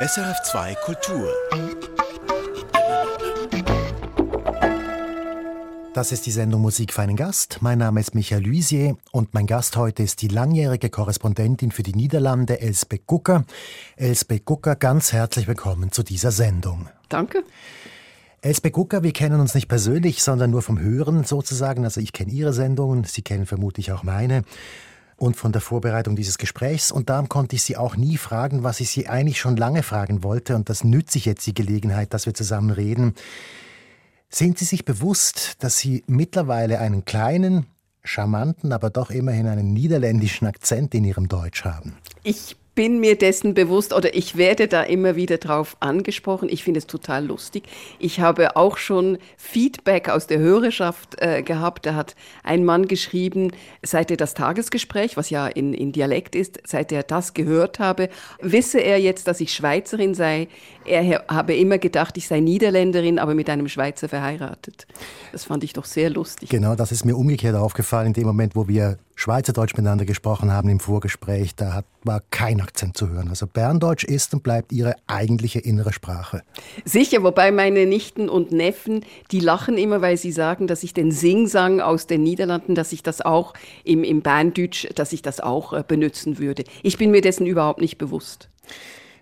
SRF2 Kultur. Das ist die Sendung Musik für einen Gast. Mein Name ist Michael Luisier und mein Gast heute ist die langjährige Korrespondentin für die Niederlande, Elsbeth Gucker. Elsbeth Gucker, ganz herzlich willkommen zu dieser Sendung. Danke. Elsbeth Gucker, wir kennen uns nicht persönlich, sondern nur vom Hören sozusagen. Also ich kenne Ihre Sendungen, Sie kennen vermutlich auch meine und von der Vorbereitung dieses Gesprächs. Und darum konnte ich Sie auch nie fragen, was ich Sie eigentlich schon lange fragen wollte. Und das nütze ich jetzt die Gelegenheit, dass wir zusammen reden. Sind Sie sich bewusst, dass Sie mittlerweile einen kleinen, charmanten, aber doch immerhin einen niederländischen Akzent in Ihrem Deutsch haben? Ich bin mir dessen bewusst oder ich werde da immer wieder drauf angesprochen. Ich finde es total lustig. Ich habe auch schon Feedback aus der Hörerschaft äh, gehabt. Da hat ein Mann geschrieben, seit er das Tagesgespräch, was ja in, in Dialekt ist, seit er das gehört habe, wisse er jetzt, dass ich Schweizerin sei. Er habe immer gedacht, ich sei Niederländerin, aber mit einem Schweizer verheiratet. Das fand ich doch sehr lustig. Genau, das ist mir umgekehrt aufgefallen in dem Moment, wo wir Schweizerdeutsch miteinander gesprochen haben im Vorgespräch. Da hat, war kein Akzent zu hören. Also Berndeutsch ist und bleibt ihre eigentliche innere Sprache. Sicher, wobei meine Nichten und Neffen, die lachen immer, weil sie sagen, dass ich den Singsang aus den Niederlanden, dass ich das auch im, im Berndeutsch, dass ich das auch äh, benutzen würde. Ich bin mir dessen überhaupt nicht bewusst.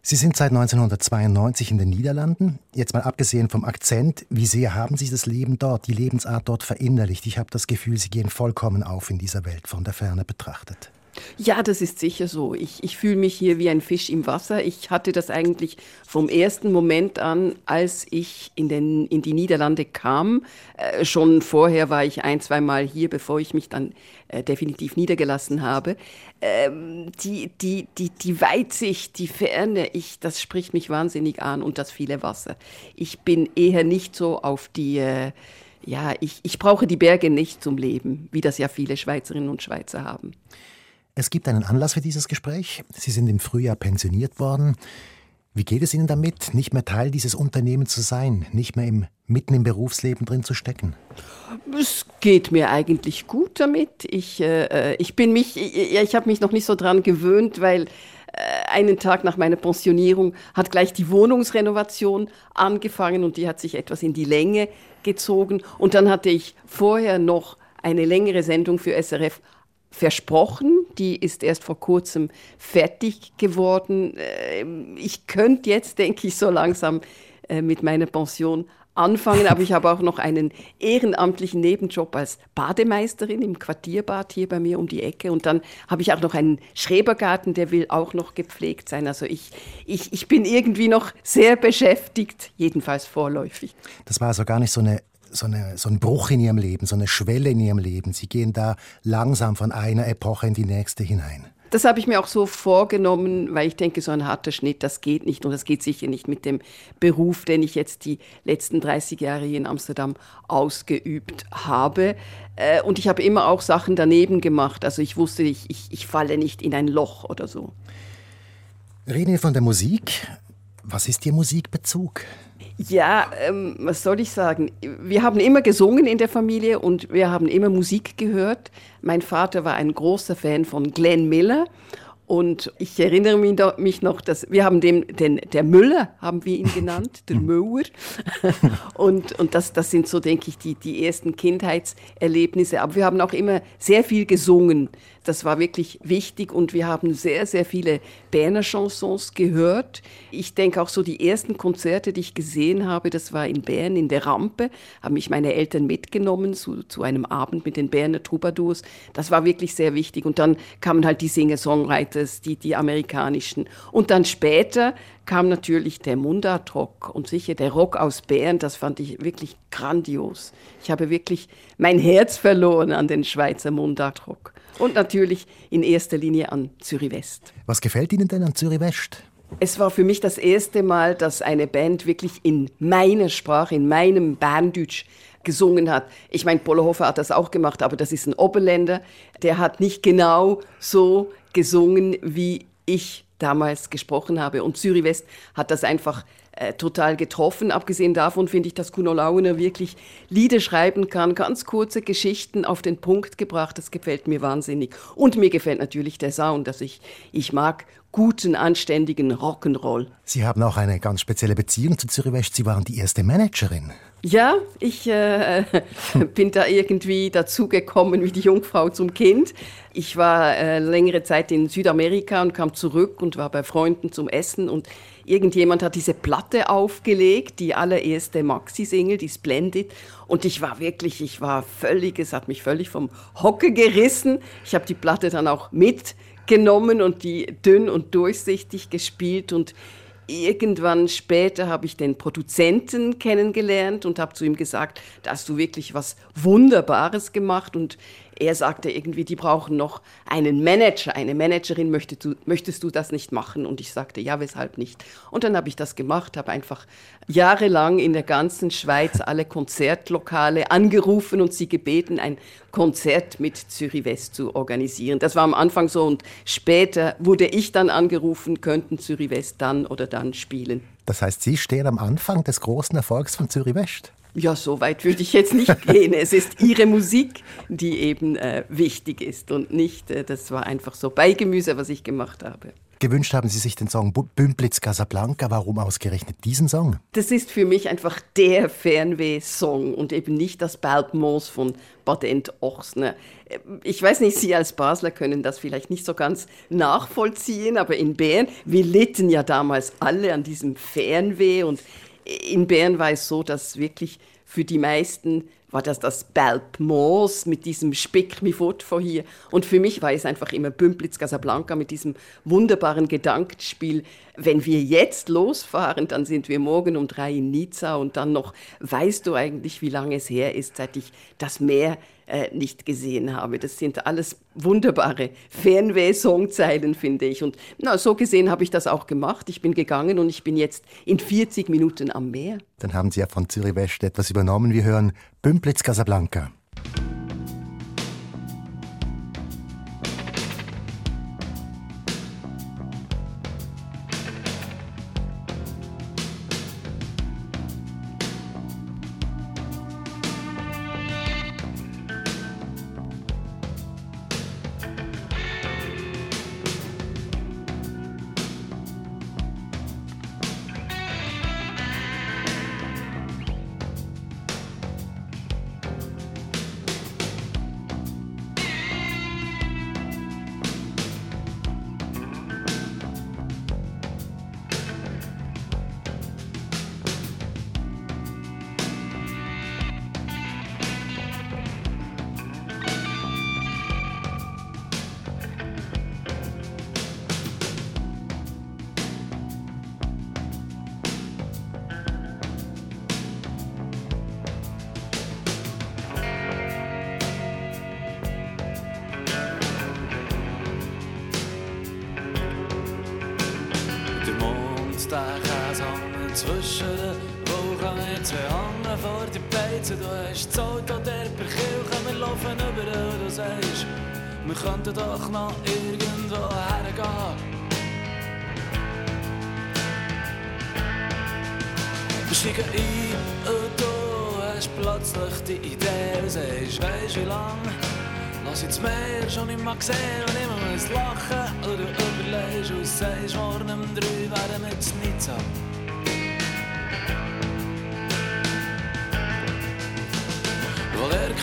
Sie sind seit 1992 in den Niederlanden. Jetzt mal abgesehen vom Akzent, wie sehr haben Sie das Leben dort, die Lebensart dort verinnerlicht? Ich habe das Gefühl, Sie gehen vollkommen auf in dieser Welt von der Ferne betrachtet. Ja, das ist sicher so. Ich, ich fühle mich hier wie ein Fisch im Wasser. Ich hatte das eigentlich vom ersten Moment an, als ich in, den, in die Niederlande kam. Äh, schon vorher war ich ein, zwei Mal hier, bevor ich mich dann äh, definitiv niedergelassen habe. Ähm, die, die, die, die Weitsicht, die Ferne, ich, das spricht mich wahnsinnig an und das viele Wasser. Ich bin eher nicht so auf die... Äh, ja, ich, ich brauche die Berge nicht zum Leben, wie das ja viele Schweizerinnen und Schweizer haben. Es gibt einen Anlass für dieses Gespräch. Sie sind im Frühjahr pensioniert worden. Wie geht es Ihnen damit, nicht mehr Teil dieses Unternehmens zu sein, nicht mehr im, mitten im Berufsleben drin zu stecken? Es geht mir eigentlich gut damit. Ich, äh, ich bin mich, ich, ich habe mich noch nicht so dran gewöhnt, weil äh, einen Tag nach meiner Pensionierung hat gleich die Wohnungsrenovation angefangen und die hat sich etwas in die Länge gezogen. Und dann hatte ich vorher noch eine längere Sendung für SRF versprochen. Die ist erst vor kurzem fertig geworden. Ähm, ich könnte jetzt, denke ich, so langsam äh, mit meiner Pension anfangen, aber ich habe auch noch einen ehrenamtlichen Nebenjob als Bademeisterin im Quartierbad hier bei mir um die Ecke und dann habe ich auch noch einen Schrebergarten, der will auch noch gepflegt sein. Also ich, ich, ich bin irgendwie noch sehr beschäftigt, jedenfalls vorläufig. Das war also gar nicht so eine so, eine, so ein Bruch in ihrem Leben, so eine Schwelle in ihrem Leben. Sie gehen da langsam von einer Epoche in die nächste hinein. Das habe ich mir auch so vorgenommen, weil ich denke, so ein harter Schnitt, das geht nicht und das geht sicher nicht mit dem Beruf, den ich jetzt die letzten 30 Jahre hier in Amsterdam ausgeübt habe. Äh, und ich habe immer auch Sachen daneben gemacht. Also ich wusste, ich, ich, ich falle nicht in ein Loch oder so. Reden wir von der Musik. Was ist Ihr Musikbezug? Ja, ähm, was soll ich sagen? Wir haben immer gesungen in der Familie und wir haben immer Musik gehört. Mein Vater war ein großer Fan von Glenn Miller und ich erinnere mich noch, dass wir haben dem, den, der Müller haben wir ihn genannt, der Müller. Und, und das, das sind so, denke ich, die, die ersten Kindheitserlebnisse. Aber wir haben auch immer sehr viel gesungen. Das war wirklich wichtig und wir haben sehr, sehr viele Berner Chansons gehört. Ich denke auch so die ersten Konzerte, die ich gesehen habe, das war in Bern in der Rampe, haben mich meine Eltern mitgenommen zu, zu einem Abend mit den Berner Troubadours. Das war wirklich sehr wichtig. Und dann kamen halt die Singer-Songwriters, die, die amerikanischen. Und dann später kam natürlich der Mundartrock und sicher der Rock aus Bern, das fand ich wirklich grandios. Ich habe wirklich mein Herz verloren an den Schweizer Mundartrock. Und natürlich in erster Linie an Zürich West. Was gefällt Ihnen denn an Zürich West? Es war für mich das erste Mal, dass eine Band wirklich in meiner Sprache, in meinem Berndeutsch gesungen hat. Ich meine, Polohofer hat das auch gemacht, aber das ist ein Oberländer. Der hat nicht genau so gesungen, wie ich damals gesprochen habe. Und Zürich West hat das einfach äh, total getroffen. Abgesehen davon finde ich, dass Kuno Launer wirklich Lieder schreiben kann, ganz kurze Geschichten auf den Punkt gebracht. Das gefällt mir wahnsinnig. Und mir gefällt natürlich der Sound. Also ich, ich mag guten, anständigen Rock'n'Roll. Sie haben auch eine ganz spezielle Beziehung zu Zürich. Sie waren die erste Managerin. Ja, ich äh, bin da irgendwie dazugekommen wie die Jungfrau zum Kind. Ich war äh, längere Zeit in Südamerika und kam zurück und war bei Freunden zum Essen und irgendjemand hat diese Platte aufgelegt, die allererste Maxi-Single, die Splendid. Und ich war wirklich, ich war völlig, es hat mich völlig vom Hocke gerissen. Ich habe die Platte dann auch mitgenommen und die dünn und durchsichtig gespielt. Und irgendwann später habe ich den Produzenten kennengelernt und habe zu ihm gesagt, da hast du wirklich was Wunderbares gemacht. Und er sagte irgendwie, die brauchen noch einen Manager, eine Managerin, möchtest du, möchtest du das nicht machen? Und ich sagte, ja, weshalb nicht? Und dann habe ich das gemacht, habe einfach jahrelang in der ganzen Schweiz alle Konzertlokale angerufen und sie gebeten, ein Konzert mit Zürich West zu organisieren. Das war am Anfang so und später wurde ich dann angerufen, könnten Zürich West dann oder dann spielen. Das heißt, Sie stehen am Anfang des großen Erfolgs von Zürich West? Ja, so weit würde ich jetzt nicht gehen. Es ist ihre Musik, die eben äh, wichtig ist und nicht, äh, das war einfach so Beigemüse, was ich gemacht habe. Gewünscht haben Sie sich den Song Bümplitz Casablanca. Warum ausgerechnet diesen Song? Das ist für mich einfach der Fernweh-Song und eben nicht das Balbmoos von Badent Ochsner. Äh, ich weiß nicht, Sie als Basler können das vielleicht nicht so ganz nachvollziehen, aber in Bern, wir litten ja damals alle an diesem Fernweh und in Bern war es so, dass wirklich für die meisten war das das Belpmoos mit diesem Spick mi fort von hier. Und für mich war es einfach immer Bümplitz Casablanca mit diesem wunderbaren Gedankenspiel. Wenn wir jetzt losfahren, dann sind wir morgen um drei in Nizza und dann noch, weißt du eigentlich, wie lange es her ist, seit ich das Meer äh, nicht gesehen habe. Das sind alles wunderbare Fernweh-Songzeilen, finde ich. Und na, so gesehen habe ich das auch gemacht. Ich bin gegangen und ich bin jetzt in 40 Minuten am Meer. Dann haben Sie ja von Zürich West etwas übernommen. Wir hören Bümplitz Casablanca. du hast das Auto der Perkirche, wir laufen überall, du sagst, wir könnten doch noch irgendwo hergehen. Wir steigen ein und du hast plötzlich die Idee und sagst, weisst wie lange? lass ich das Meer schon nicht mehr sehen und immer muss lachen und du überlegst und sagst, morgen um drei wären wir in Nizza.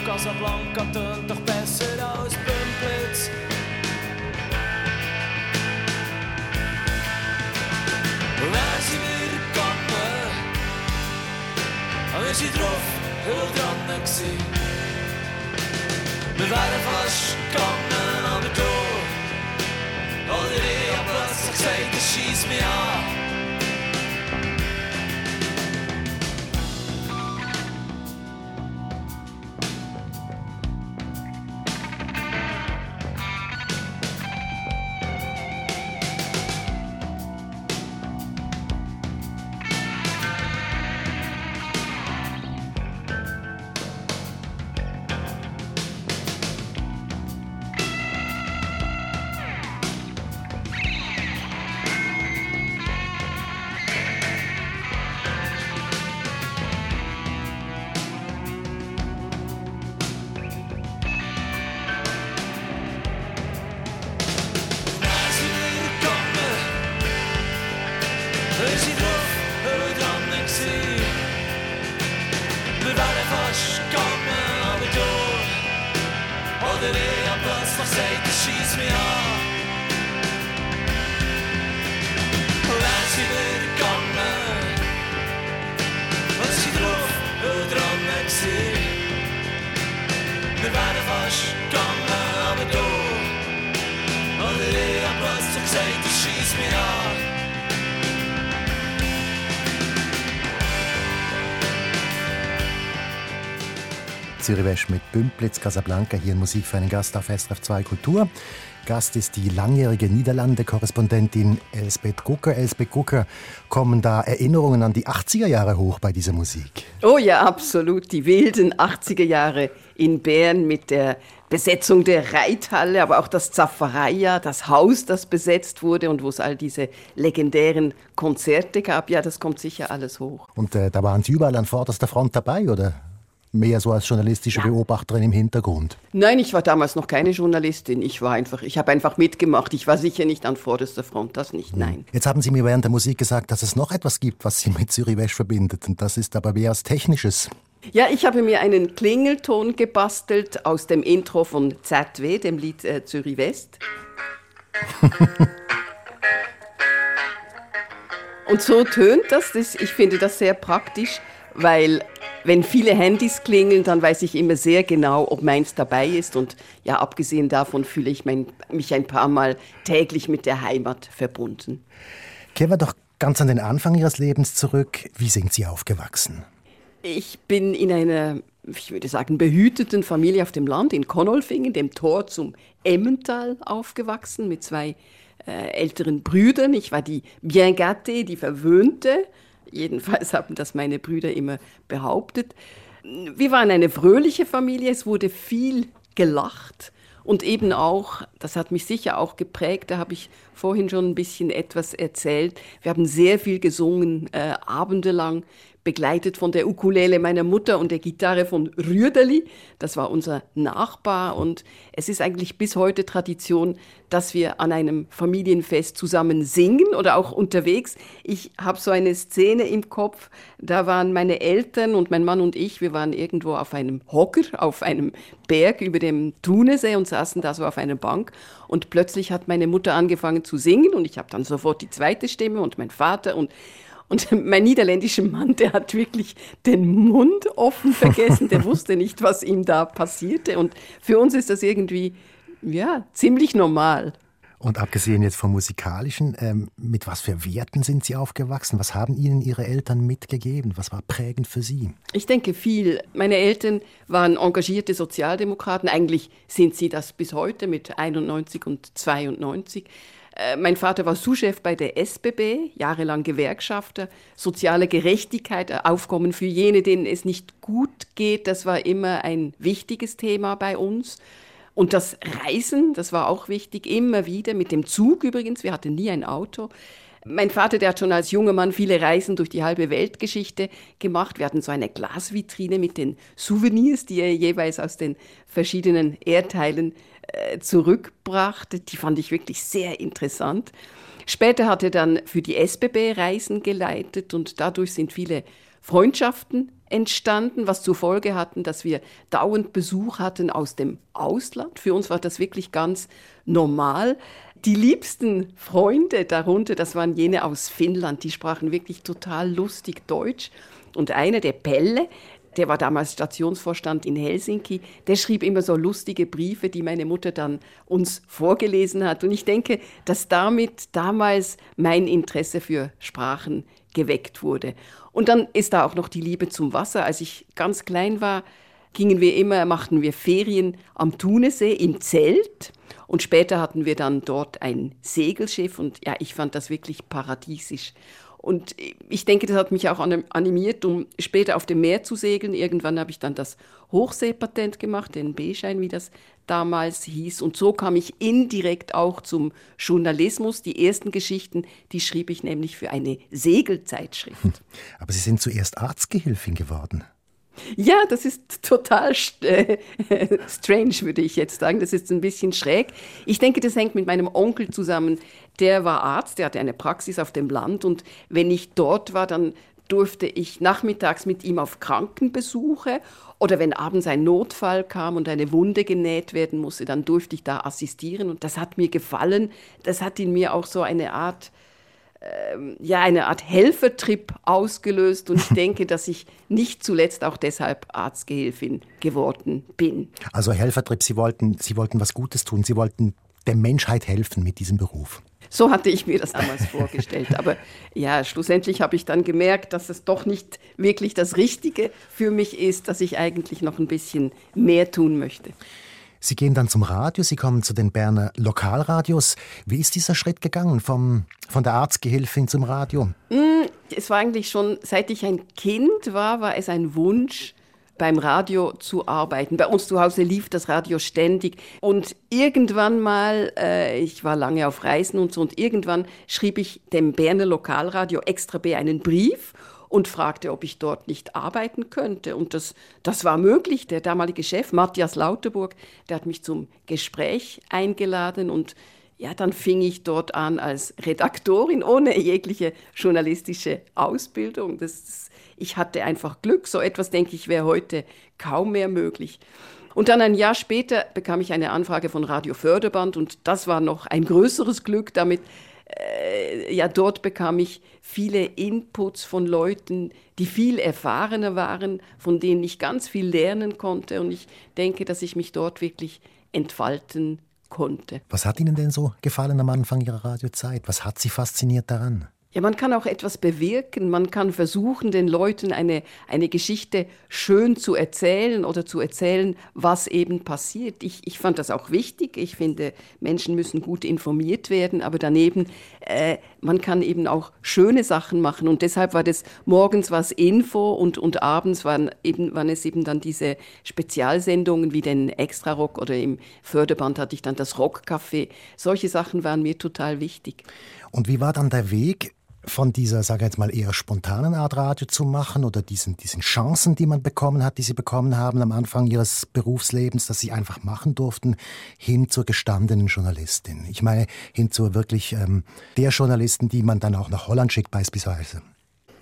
Und Casablanca tönt doch besser als Bümplitz. Dann sind wir gegangen, wir sind drauf, und dran gewesen. Wir wären fast gegangen, aber du oder ich hab plötzlich gesagt, es schießt mich an. West mit Bümplitz Casablanca hier in Musik für einen Gast auf SRF 2 Kultur. Gast ist die langjährige Niederlande-Korrespondentin Elsbeth Gucker. Elsbeth Gucker, kommen da Erinnerungen an die 80er Jahre hoch bei dieser Musik? Oh ja, absolut. Die wilden 80er Jahre in Bern mit der Besetzung der Reithalle, aber auch das Zaffareia, das Haus, das besetzt wurde und wo es all diese legendären Konzerte gab. Ja, das kommt sicher alles hoch. Und äh, da waren Sie überall an vorderster Front dabei, oder? Mehr so als journalistische Beobachterin im Hintergrund? Nein, ich war damals noch keine Journalistin. Ich war einfach, ich habe einfach mitgemacht. Ich war sicher nicht an vorderster Front, das nicht, hm. nein. Jetzt haben Sie mir während der Musik gesagt, dass es noch etwas gibt, was Sie mit Zürich West verbindet. Und das ist aber mehr als Technisches. Ja, ich habe mir einen Klingelton gebastelt aus dem Intro von ZW, dem Lied äh, Zürich West. Und so tönt das. das. Ich finde das sehr praktisch, weil wenn viele Handys klingeln, dann weiß ich immer sehr genau, ob meins dabei ist. Und ja, abgesehen davon fühle ich mein, mich ein paar Mal täglich mit der Heimat verbunden. Kehren wir doch ganz an den Anfang Ihres Lebens zurück. Wie sind Sie aufgewachsen? Ich bin in einer, ich würde sagen, behüteten Familie auf dem Land in Konolfingen, dem Tor zum Emmental, aufgewachsen mit zwei äh, älteren Brüdern. Ich war die Bien gâtée, die Verwöhnte. Jedenfalls haben das meine Brüder immer behauptet. Wir waren eine fröhliche Familie, es wurde viel gelacht und eben auch, das hat mich sicher auch geprägt, da habe ich vorhin schon ein bisschen etwas erzählt. Wir haben sehr viel gesungen, äh, abendelang begleitet von der Ukulele meiner Mutter und der Gitarre von Rüderli. Das war unser Nachbar und es ist eigentlich bis heute Tradition, dass wir an einem Familienfest zusammen singen oder auch unterwegs. Ich habe so eine Szene im Kopf, da waren meine Eltern und mein Mann und ich, wir waren irgendwo auf einem Hocker, auf einem Berg über dem Thunesee und saßen da so auf einer Bank und plötzlich hat meine Mutter angefangen zu singen und ich habe dann sofort die zweite Stimme und mein Vater und und mein niederländischer Mann, der hat wirklich den Mund offen vergessen, der wusste nicht, was ihm da passierte. Und für uns ist das irgendwie, ja, ziemlich normal. Und abgesehen jetzt vom Musikalischen, ähm, mit was für Werten sind Sie aufgewachsen? Was haben Ihnen Ihre Eltern mitgegeben? Was war prägend für Sie? Ich denke viel. Meine Eltern waren engagierte Sozialdemokraten. Eigentlich sind sie das bis heute mit 91 und 92. Äh, mein Vater war Souschef bei der SBB, jahrelang Gewerkschafter. Soziale Gerechtigkeit, äh, Aufkommen für jene, denen es nicht gut geht, das war immer ein wichtiges Thema bei uns. Und das Reisen, das war auch wichtig, immer wieder, mit dem Zug übrigens, wir hatten nie ein Auto. Mein Vater, der hat schon als junger Mann viele Reisen durch die halbe Weltgeschichte gemacht. Wir hatten so eine Glasvitrine mit den Souvenirs, die er jeweils aus den verschiedenen Erdteilen zurückbrachte. Die fand ich wirklich sehr interessant. Später hat er dann für die SBB Reisen geleitet und dadurch sind viele Freundschaften entstanden, was zur Folge hatten, dass wir dauernd Besuch hatten aus dem Ausland. Für uns war das wirklich ganz normal. Die liebsten Freunde darunter, das waren jene aus Finnland, die sprachen wirklich total lustig Deutsch. Und einer, der Pelle, der war damals Stationsvorstand in Helsinki, der schrieb immer so lustige Briefe, die meine Mutter dann uns vorgelesen hat. Und ich denke, dass damit damals mein Interesse für Sprachen geweckt wurde. Und dann ist da auch noch die Liebe zum Wasser. Als ich ganz klein war, gingen wir immer, machten wir Ferien am Thunesee im Zelt. Und später hatten wir dann dort ein Segelschiff und ja, ich fand das wirklich paradiesisch. Und ich denke, das hat mich auch animiert, um später auf dem Meer zu segeln. Irgendwann habe ich dann das Hochseepatent gemacht, den B-Schein, wie das damals hieß. Und so kam ich indirekt auch zum Journalismus. Die ersten Geschichten, die schrieb ich nämlich für eine Segelzeitschrift. Aber Sie sind zuerst Arztgehilfin geworden. Ja, das ist total äh, strange, würde ich jetzt sagen. Das ist ein bisschen schräg. Ich denke, das hängt mit meinem Onkel zusammen. Der war Arzt, der hatte eine Praxis auf dem Land und wenn ich dort war, dann durfte ich nachmittags mit ihm auf Krankenbesuche oder wenn abends ein Notfall kam und eine Wunde genäht werden musste, dann durfte ich da assistieren und das hat mir gefallen. Das hat in mir auch so eine Art ähm, ja, eine Art Helfertrip ausgelöst und ich denke, dass ich nicht zuletzt auch deshalb Arztgehilfin geworden bin. Also Helfertrip, Sie wollten, Sie wollten was Gutes tun, Sie wollten der Menschheit helfen mit diesem Beruf. So hatte ich mir das damals vorgestellt. Aber ja, schlussendlich habe ich dann gemerkt, dass es doch nicht wirklich das Richtige für mich ist, dass ich eigentlich noch ein bisschen mehr tun möchte. Sie gehen dann zum Radio, Sie kommen zu den Berner Lokalradios. Wie ist dieser Schritt gegangen vom, von der Arztgehilfin zum Radio? Mm, es war eigentlich schon, seit ich ein Kind war, war es ein Wunsch, beim Radio zu arbeiten. Bei uns zu Hause lief das Radio ständig und irgendwann mal, äh, ich war lange auf Reisen und so, und irgendwann schrieb ich dem Berner Lokalradio Extra B einen Brief und fragte, ob ich dort nicht arbeiten könnte. Und das, das war möglich. Der damalige Chef, Matthias Lauterburg, der hat mich zum Gespräch eingeladen und ja, dann fing ich dort an als Redaktorin ohne jegliche journalistische Ausbildung. Das, das, ich hatte einfach Glück. So etwas, denke ich, wäre heute kaum mehr möglich. Und dann ein Jahr später bekam ich eine Anfrage von Radio Förderband und das war noch ein größeres Glück. Damit äh, ja, dort bekam ich viele Inputs von Leuten, die viel erfahrener waren, von denen ich ganz viel lernen konnte. Und ich denke, dass ich mich dort wirklich entfalten konnte. Was hat Ihnen denn so gefallen am Anfang Ihrer Radiozeit? Was hat Sie fasziniert daran? Ja, man kann auch etwas bewirken. Man kann versuchen, den Leuten eine, eine Geschichte schön zu erzählen oder zu erzählen, was eben passiert. Ich, ich fand das auch wichtig. Ich finde, Menschen müssen gut informiert werden, aber daneben, äh, man kann eben auch schöne Sachen machen. Und deshalb war das morgens was Info und, und abends waren, eben, waren es eben dann diese Spezialsendungen wie den Extra-Rock oder im Förderband hatte ich dann das Rockcafé. Solche Sachen waren mir total wichtig. Und wie war dann der Weg von dieser, sage ich jetzt mal, eher spontanen Art Radio zu machen oder diesen, diesen Chancen, die man bekommen hat, die sie bekommen haben am Anfang ihres Berufslebens, dass sie einfach machen durften, hin zur gestandenen Journalistin. Ich meine, hin zur wirklich ähm, der Journalisten, die man dann auch nach Holland schickt beispielsweise.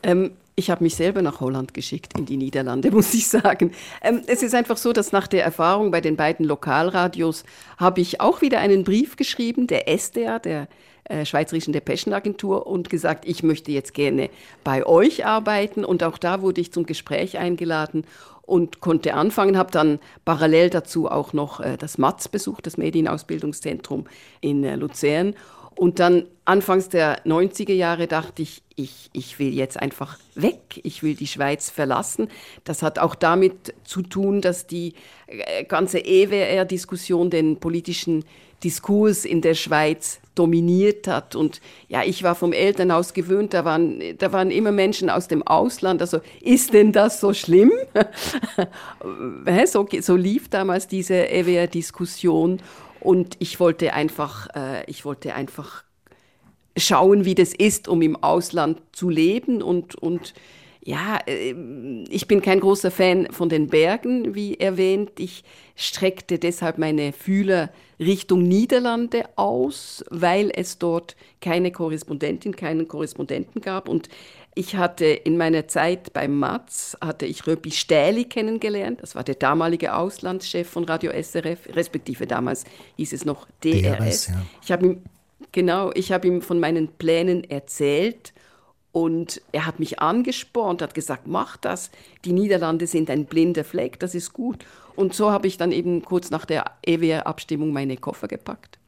Ähm, ich habe mich selber nach Holland geschickt, in die Niederlande, muss ich sagen. Ähm, es ist einfach so, dass nach der Erfahrung bei den beiden Lokalradios habe ich auch wieder einen Brief geschrieben, der SDA, der äh, Schweizerischen Depeschenagentur und gesagt, ich möchte jetzt gerne bei euch arbeiten. Und auch da wurde ich zum Gespräch eingeladen und konnte anfangen, habe dann parallel dazu auch noch äh, das MATZ besucht, das Medienausbildungszentrum in äh, Luzern. Und dann anfangs der 90er Jahre dachte ich, ich, ich will jetzt einfach weg, ich will die Schweiz verlassen. Das hat auch damit zu tun, dass die ganze EWR-Diskussion den politischen Diskurs in der Schweiz dominiert hat. Und ja, ich war vom Elternhaus gewöhnt, da waren, da waren immer Menschen aus dem Ausland. Also, ist denn das so schlimm? so, so lief damals diese EWR-Diskussion. Und ich wollte einfach, äh, ich wollte einfach schauen, wie das ist, um im Ausland zu leben und, und ja, ähm, ich bin kein großer Fan von den Bergen, wie erwähnt. Ich streckte deshalb meine Fühler Richtung Niederlande aus, weil es dort keine Korrespondentin, keinen Korrespondenten gab. Und ich hatte in meiner Zeit beim Matz, hatte ich Röpi Stähli kennengelernt. Das war der damalige Auslandschef von Radio SRF, respektive damals hieß es noch DRS. DRS ja. Ich habe ihm, genau, ich habe ihm von meinen Plänen erzählt und er hat mich angespornt, hat gesagt, mach das. Die Niederlande sind ein blinder Fleck, das ist gut. Und so habe ich dann eben kurz nach der EWR-Abstimmung meine Koffer gepackt.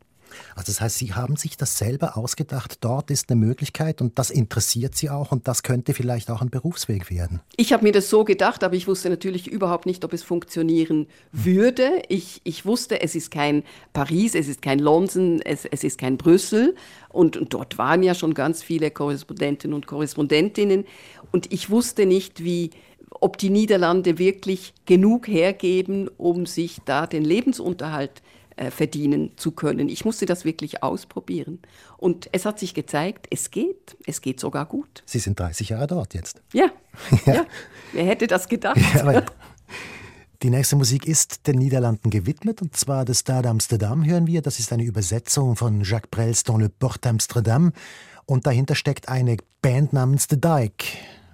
Also das heißt, Sie haben sich das selber ausgedacht, dort ist eine Möglichkeit und das interessiert Sie auch und das könnte vielleicht auch ein Berufsweg werden. Ich habe mir das so gedacht, aber ich wusste natürlich überhaupt nicht, ob es funktionieren würde. Ich, ich wusste, es ist kein Paris, es ist kein London, es, es ist kein Brüssel und, und dort waren ja schon ganz viele Korrespondentinnen und Korrespondentinnen und ich wusste nicht, wie ob die Niederlande wirklich genug hergeben, um sich da den Lebensunterhalt zu äh, verdienen zu können. Ich musste das wirklich ausprobieren. Und es hat sich gezeigt, es geht. Es geht sogar gut. Sie sind 30 Jahre dort jetzt. Ja, ja. ja. wer hätte das gedacht? Ja, die nächste Musik ist den Niederlanden gewidmet, und zwar das Stade Amsterdam hören wir. Das ist eine Übersetzung von Jacques Brels Dans le Port Amsterdam. Und dahinter steckt eine Band namens The Dyke.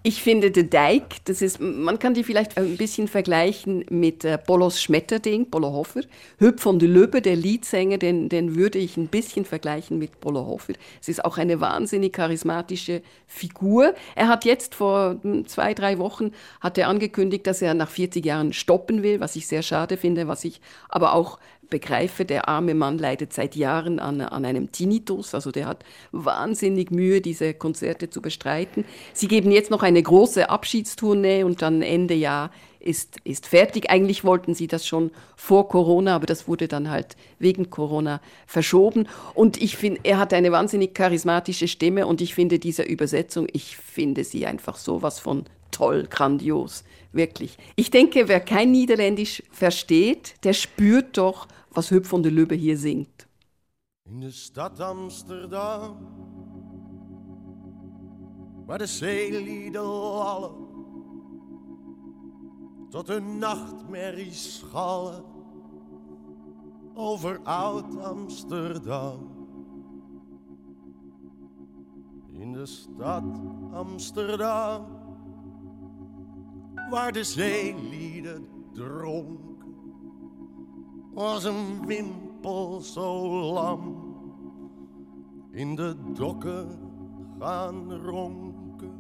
Ich finde The Dijk, das ist, man kann die vielleicht ein bisschen vergleichen mit äh, Bolos Schmetterding, Bolo Hoffer. Hüb von der Löbe, der Leadsänger, den, den würde ich ein bisschen vergleichen mit Bolo Hoffer. Es ist auch eine wahnsinnig charismatische Figur. Er hat jetzt vor hm, zwei, drei Wochen hat er angekündigt, dass er nach 40 Jahren stoppen will, was ich sehr schade finde, was ich aber auch begreife, der arme Mann leidet seit Jahren an, an einem Tinnitus, also der hat wahnsinnig Mühe, diese Konzerte zu bestreiten. Sie geben jetzt noch eine große Abschiedstournee und dann Ende Jahr ist, ist fertig. Eigentlich wollten sie das schon vor Corona, aber das wurde dann halt wegen Corona verschoben. Und ich finde, er hat eine wahnsinnig charismatische Stimme und ich finde diese Übersetzung, ich finde sie einfach sowas von toll, grandios, wirklich. Ich denke, wer kein Niederländisch versteht, der spürt doch, was Huub van der Lubbe hier singt. In de stad Amsterdam, waar de zeelieden lallen, tot een nachtmerrie schallen over oud Amsterdam. In de stad Amsterdam, waar de zeelieden dronken was een wimpel zo lam in de dokken gaan ronken.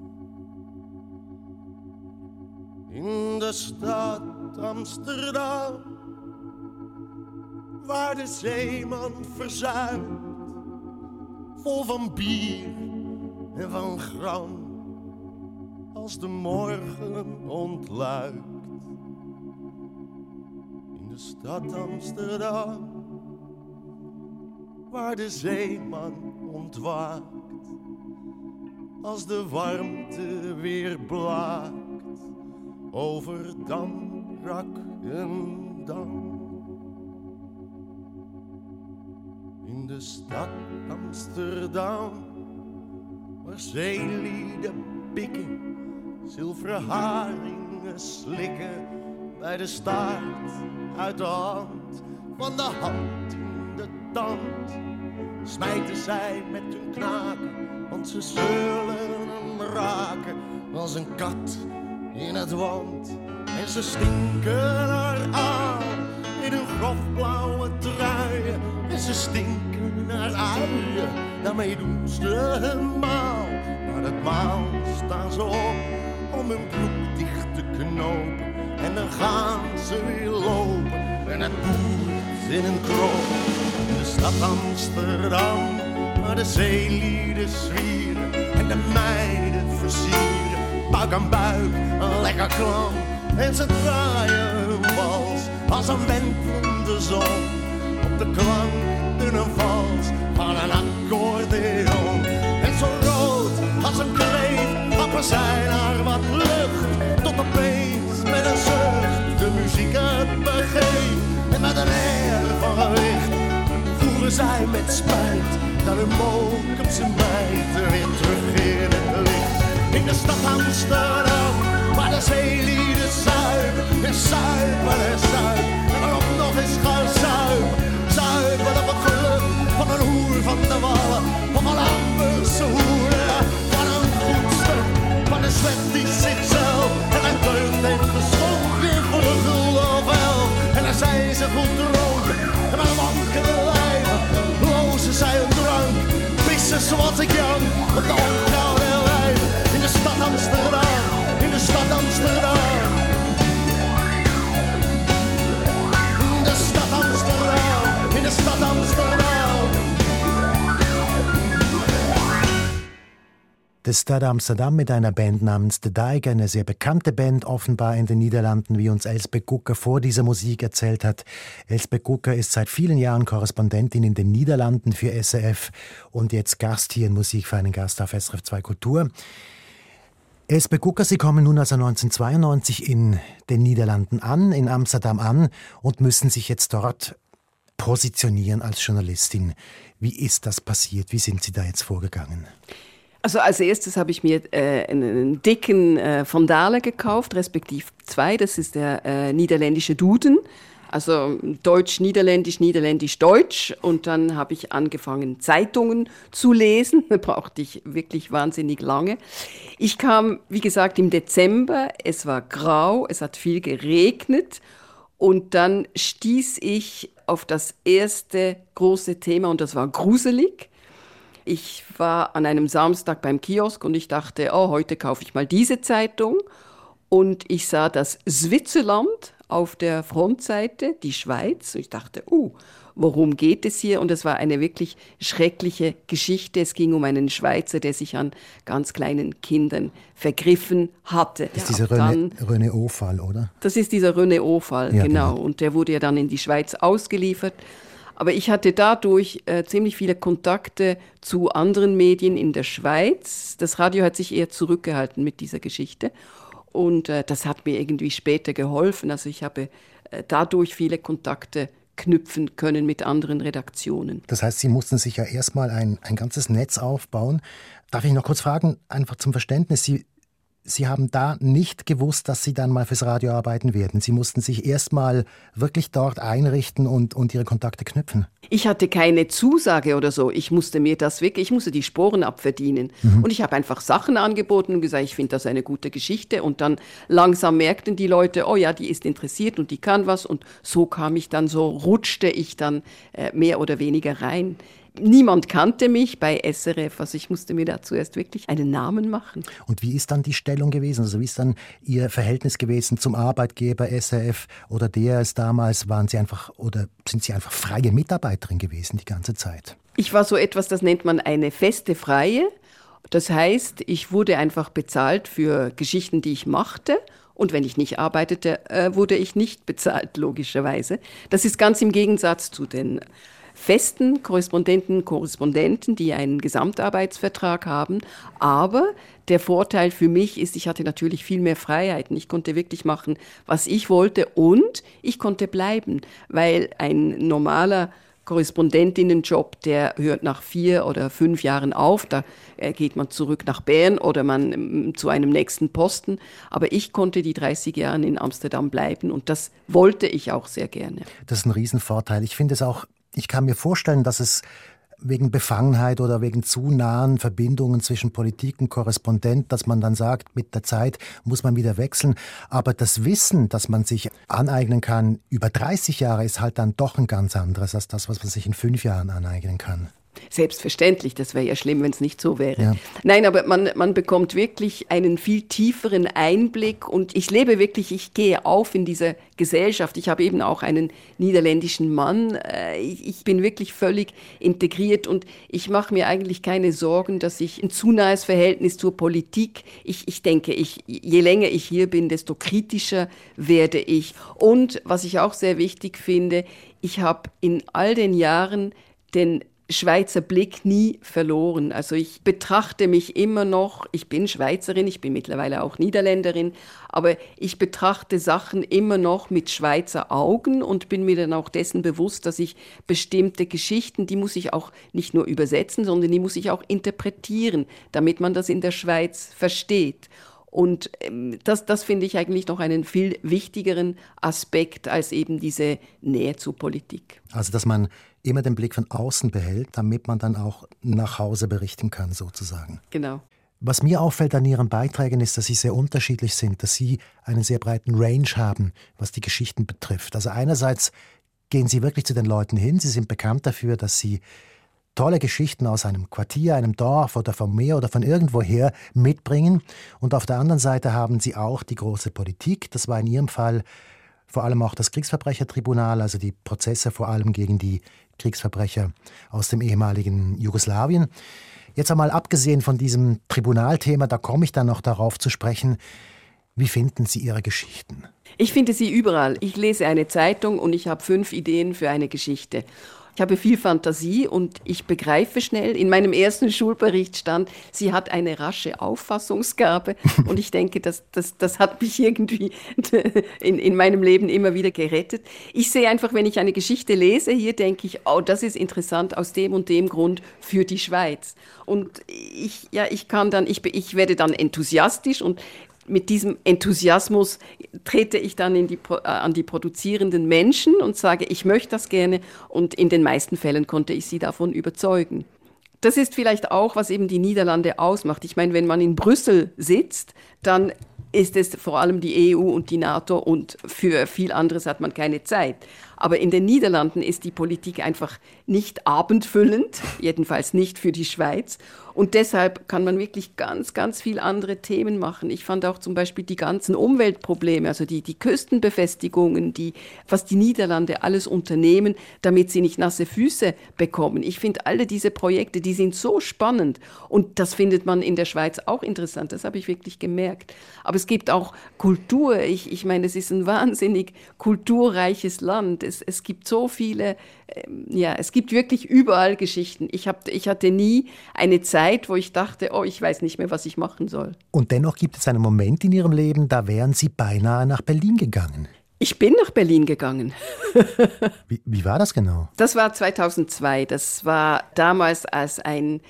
In de stad Amsterdam, waar de zeeman verzuimt, vol van bier en van gram, als de morgen ontluikt de stad Amsterdam, waar de zeeman ontwaakt, als de warmte weer blaakt over dam, en dam. In de stad Amsterdam, waar zeelieden pikken, zilveren haringen slikken bij de staart uit de hand, van de hand in de tand. Smijten zij met hun knaken, want ze zullen hem raken als een kat in het wand. En ze stinken haar aan in hun grofblauwe truien. En ze stinken naar uien, daarmee doen ze hun maal. Maar het maal staan ze op om hun broek dicht te knopen en dan gaan ze weer lopen en het boert in een kroon. De stad Amsterdam, waar de zeelieden zwieren en de meiden versieren. Buik aan buik, een lekker klam. En ze draaien hun wals als een wentelende zon. Op de klank een vals van een accordeon. En zo rood als een kreeft, happen zij naar wat lucht. Tot opeens met een zucht de muziek het begeeft. En met een air van gewicht voeren zij met spijt dat hun mook op zijn bijt weer terug in het licht. In de stad Amsterdam, waar de zeelieden zuipen en zuipen en zuipen. En ook nog eens gaan zuipen, zuipen op het geluk van een hoer van de wallen. Van een Amberse zwet die zichzelf en een deugd heeft geschonken voor een gulden of elf. En dan zijn ze goed dronken en met wankele lijven lozen zij een drank. Pissen zoals ik jank, op de ontrouwde lijven in de stad Amsterdam, in de stad Amsterdam. The Stade Amsterdam mit einer Band namens The Dyke, eine sehr bekannte Band offenbar in den Niederlanden, wie uns Elsbeth Gucker vor dieser Musik erzählt hat. Elsbeth Gucker ist seit vielen Jahren Korrespondentin in den Niederlanden für SRF und jetzt Gast hier in Musik für einen Gast auf SRF 2 Kultur. Elsbeth Gucker, Sie kommen nun also 1992 in den Niederlanden an, in Amsterdam an und müssen sich jetzt dort positionieren als Journalistin. Wie ist das passiert? Wie sind Sie da jetzt vorgegangen? Also als erstes habe ich mir äh, einen dicken äh, von Dale gekauft, respektive zwei. Das ist der äh, niederländische Duden. Also Deutsch, Niederländisch, Niederländisch, Deutsch. Und dann habe ich angefangen, Zeitungen zu lesen. Da brauchte ich wirklich wahnsinnig lange. Ich kam, wie gesagt, im Dezember. Es war grau, es hat viel geregnet. Und dann stieß ich auf das erste große Thema und das war gruselig. Ich war an einem Samstag beim Kiosk und ich dachte, oh, heute kaufe ich mal diese Zeitung. Und ich sah das Switzerland auf der Frontseite, die Schweiz. Und ich dachte, uh, worum geht es hier? Und es war eine wirklich schreckliche Geschichte. Es ging um einen Schweizer, der sich an ganz kleinen Kindern vergriffen hatte. Das ist dieser René, René O-Fall, oder? Das ist dieser René O-Fall, ja, genau. genau. Und der wurde ja dann in die Schweiz ausgeliefert. Aber ich hatte dadurch äh, ziemlich viele Kontakte zu anderen Medien in der Schweiz. Das Radio hat sich eher zurückgehalten mit dieser Geschichte. Und äh, das hat mir irgendwie später geholfen. Also ich habe äh, dadurch viele Kontakte knüpfen können mit anderen Redaktionen. Das heißt, Sie mussten sich ja erstmal ein, ein ganzes Netz aufbauen. Darf ich noch kurz fragen, einfach zum Verständnis, Sie Sie haben da nicht gewusst, dass Sie dann mal fürs Radio arbeiten werden. Sie mussten sich erst mal wirklich dort einrichten und, und Ihre Kontakte knüpfen. Ich hatte keine Zusage oder so. Ich musste mir das wirklich, ich musste die Sporen abverdienen. Mhm. Und ich habe einfach Sachen angeboten und gesagt, ich finde das eine gute Geschichte. Und dann langsam merkten die Leute, oh ja, die ist interessiert und die kann was. Und so kam ich dann, so rutschte ich dann äh, mehr oder weniger rein niemand kannte mich bei SRF, also ich musste mir da zuerst wirklich einen Namen machen. Und wie ist dann die Stellung gewesen? Also wie ist dann Ihr Verhältnis gewesen zum Arbeitgeber SRF oder der es damals? Waren Sie einfach oder sind Sie einfach freie Mitarbeiterin gewesen die ganze Zeit? Ich war so etwas, das nennt man eine feste Freie. Das heißt, ich wurde einfach bezahlt für Geschichten, die ich machte. Und wenn ich nicht arbeitete, äh, wurde ich nicht bezahlt, logischerweise. Das ist ganz im Gegensatz zu den festen Korrespondenten, Korrespondenten, die einen Gesamtarbeitsvertrag haben. Aber der Vorteil für mich ist, ich hatte natürlich viel mehr Freiheiten. Ich konnte wirklich machen, was ich wollte und ich konnte bleiben, weil ein normaler Korrespondentinnenjob, der hört nach vier oder fünf Jahren auf. Da äh, geht man zurück nach Bern oder man ähm, zu einem nächsten Posten. Aber ich konnte die 30 Jahre in Amsterdam bleiben und das wollte ich auch sehr gerne. Das ist ein Riesenvorteil. Ich finde es auch ich kann mir vorstellen, dass es wegen Befangenheit oder wegen zu nahen Verbindungen zwischen Politik und Korrespondent, dass man dann sagt, mit der Zeit muss man wieder wechseln. Aber das Wissen, das man sich aneignen kann über 30 Jahre, ist halt dann doch ein ganz anderes als das, was man sich in fünf Jahren aneignen kann. Selbstverständlich, das wäre ja schlimm, wenn es nicht so wäre. Ja. Nein, aber man, man bekommt wirklich einen viel tieferen Einblick und ich lebe wirklich, ich gehe auf in dieser Gesellschaft. Ich habe eben auch einen niederländischen Mann. Äh, ich bin wirklich völlig integriert und ich mache mir eigentlich keine Sorgen, dass ich ein zu nahes Verhältnis zur Politik. Ich, ich denke, ich, je länger ich hier bin, desto kritischer werde ich. Und was ich auch sehr wichtig finde, ich habe in all den Jahren den Schweizer Blick nie verloren. Also ich betrachte mich immer noch, ich bin Schweizerin, ich bin mittlerweile auch Niederländerin, aber ich betrachte Sachen immer noch mit Schweizer Augen und bin mir dann auch dessen bewusst, dass ich bestimmte Geschichten, die muss ich auch nicht nur übersetzen, sondern die muss ich auch interpretieren, damit man das in der Schweiz versteht. Und ähm, das, das finde ich eigentlich noch einen viel wichtigeren Aspekt als eben diese Nähe zur Politik. Also, dass man immer den Blick von außen behält, damit man dann auch nach Hause berichten kann, sozusagen. Genau. Was mir auffällt an Ihren Beiträgen ist, dass sie sehr unterschiedlich sind, dass Sie einen sehr breiten Range haben, was die Geschichten betrifft. Also einerseits gehen Sie wirklich zu den Leuten hin, Sie sind bekannt dafür, dass Sie tolle Geschichten aus einem Quartier, einem Dorf oder vom Meer oder von irgendwoher mitbringen. Und auf der anderen Seite haben Sie auch die große Politik. Das war in Ihrem Fall vor allem auch das Kriegsverbrechertribunal, also die Prozesse vor allem gegen die Kriegsverbrecher aus dem ehemaligen Jugoslawien. Jetzt einmal abgesehen von diesem Tribunalthema, da komme ich dann noch darauf zu sprechen. Wie finden Sie Ihre Geschichten? Ich finde sie überall. Ich lese eine Zeitung und ich habe fünf Ideen für eine Geschichte. Ich habe viel Fantasie und ich begreife schnell. In meinem ersten Schulbericht stand, sie hat eine rasche Auffassungsgabe. Und ich denke, das, das, das hat mich irgendwie in, in meinem Leben immer wieder gerettet. Ich sehe einfach, wenn ich eine Geschichte lese, hier denke ich, oh, das ist interessant aus dem und dem Grund für die Schweiz. Und ich, ja, ich kann dann, ich, ich werde dann enthusiastisch und mit diesem Enthusiasmus trete ich dann die, äh, an die produzierenden Menschen und sage, ich möchte das gerne und in den meisten Fällen konnte ich sie davon überzeugen. Das ist vielleicht auch, was eben die Niederlande ausmacht. Ich meine, wenn man in Brüssel sitzt, dann ist es vor allem die EU und die NATO und für viel anderes hat man keine Zeit. Aber in den Niederlanden ist die Politik einfach nicht abendfüllend, jedenfalls nicht für die Schweiz. Und deshalb kann man wirklich ganz, ganz viel andere Themen machen. Ich fand auch zum Beispiel die ganzen Umweltprobleme, also die, die Küstenbefestigungen, die, was die Niederlande alles unternehmen, damit sie nicht nasse Füße bekommen. Ich finde alle diese Projekte, die sind so spannend. Und das findet man in der Schweiz auch interessant. Das habe ich wirklich gemerkt. Aber es gibt auch Kultur. Ich, ich meine, es ist ein wahnsinnig kulturreiches Land. Es, es gibt so viele, ähm, ja, es gibt wirklich überall Geschichten. Ich, hab, ich hatte nie eine Zeit, wo ich dachte, oh, ich weiß nicht mehr, was ich machen soll. Und dennoch gibt es einen Moment in Ihrem Leben, da wären Sie beinahe nach Berlin gegangen. Ich bin nach Berlin gegangen. wie, wie war das genau? Das war 2002. Das war damals als ein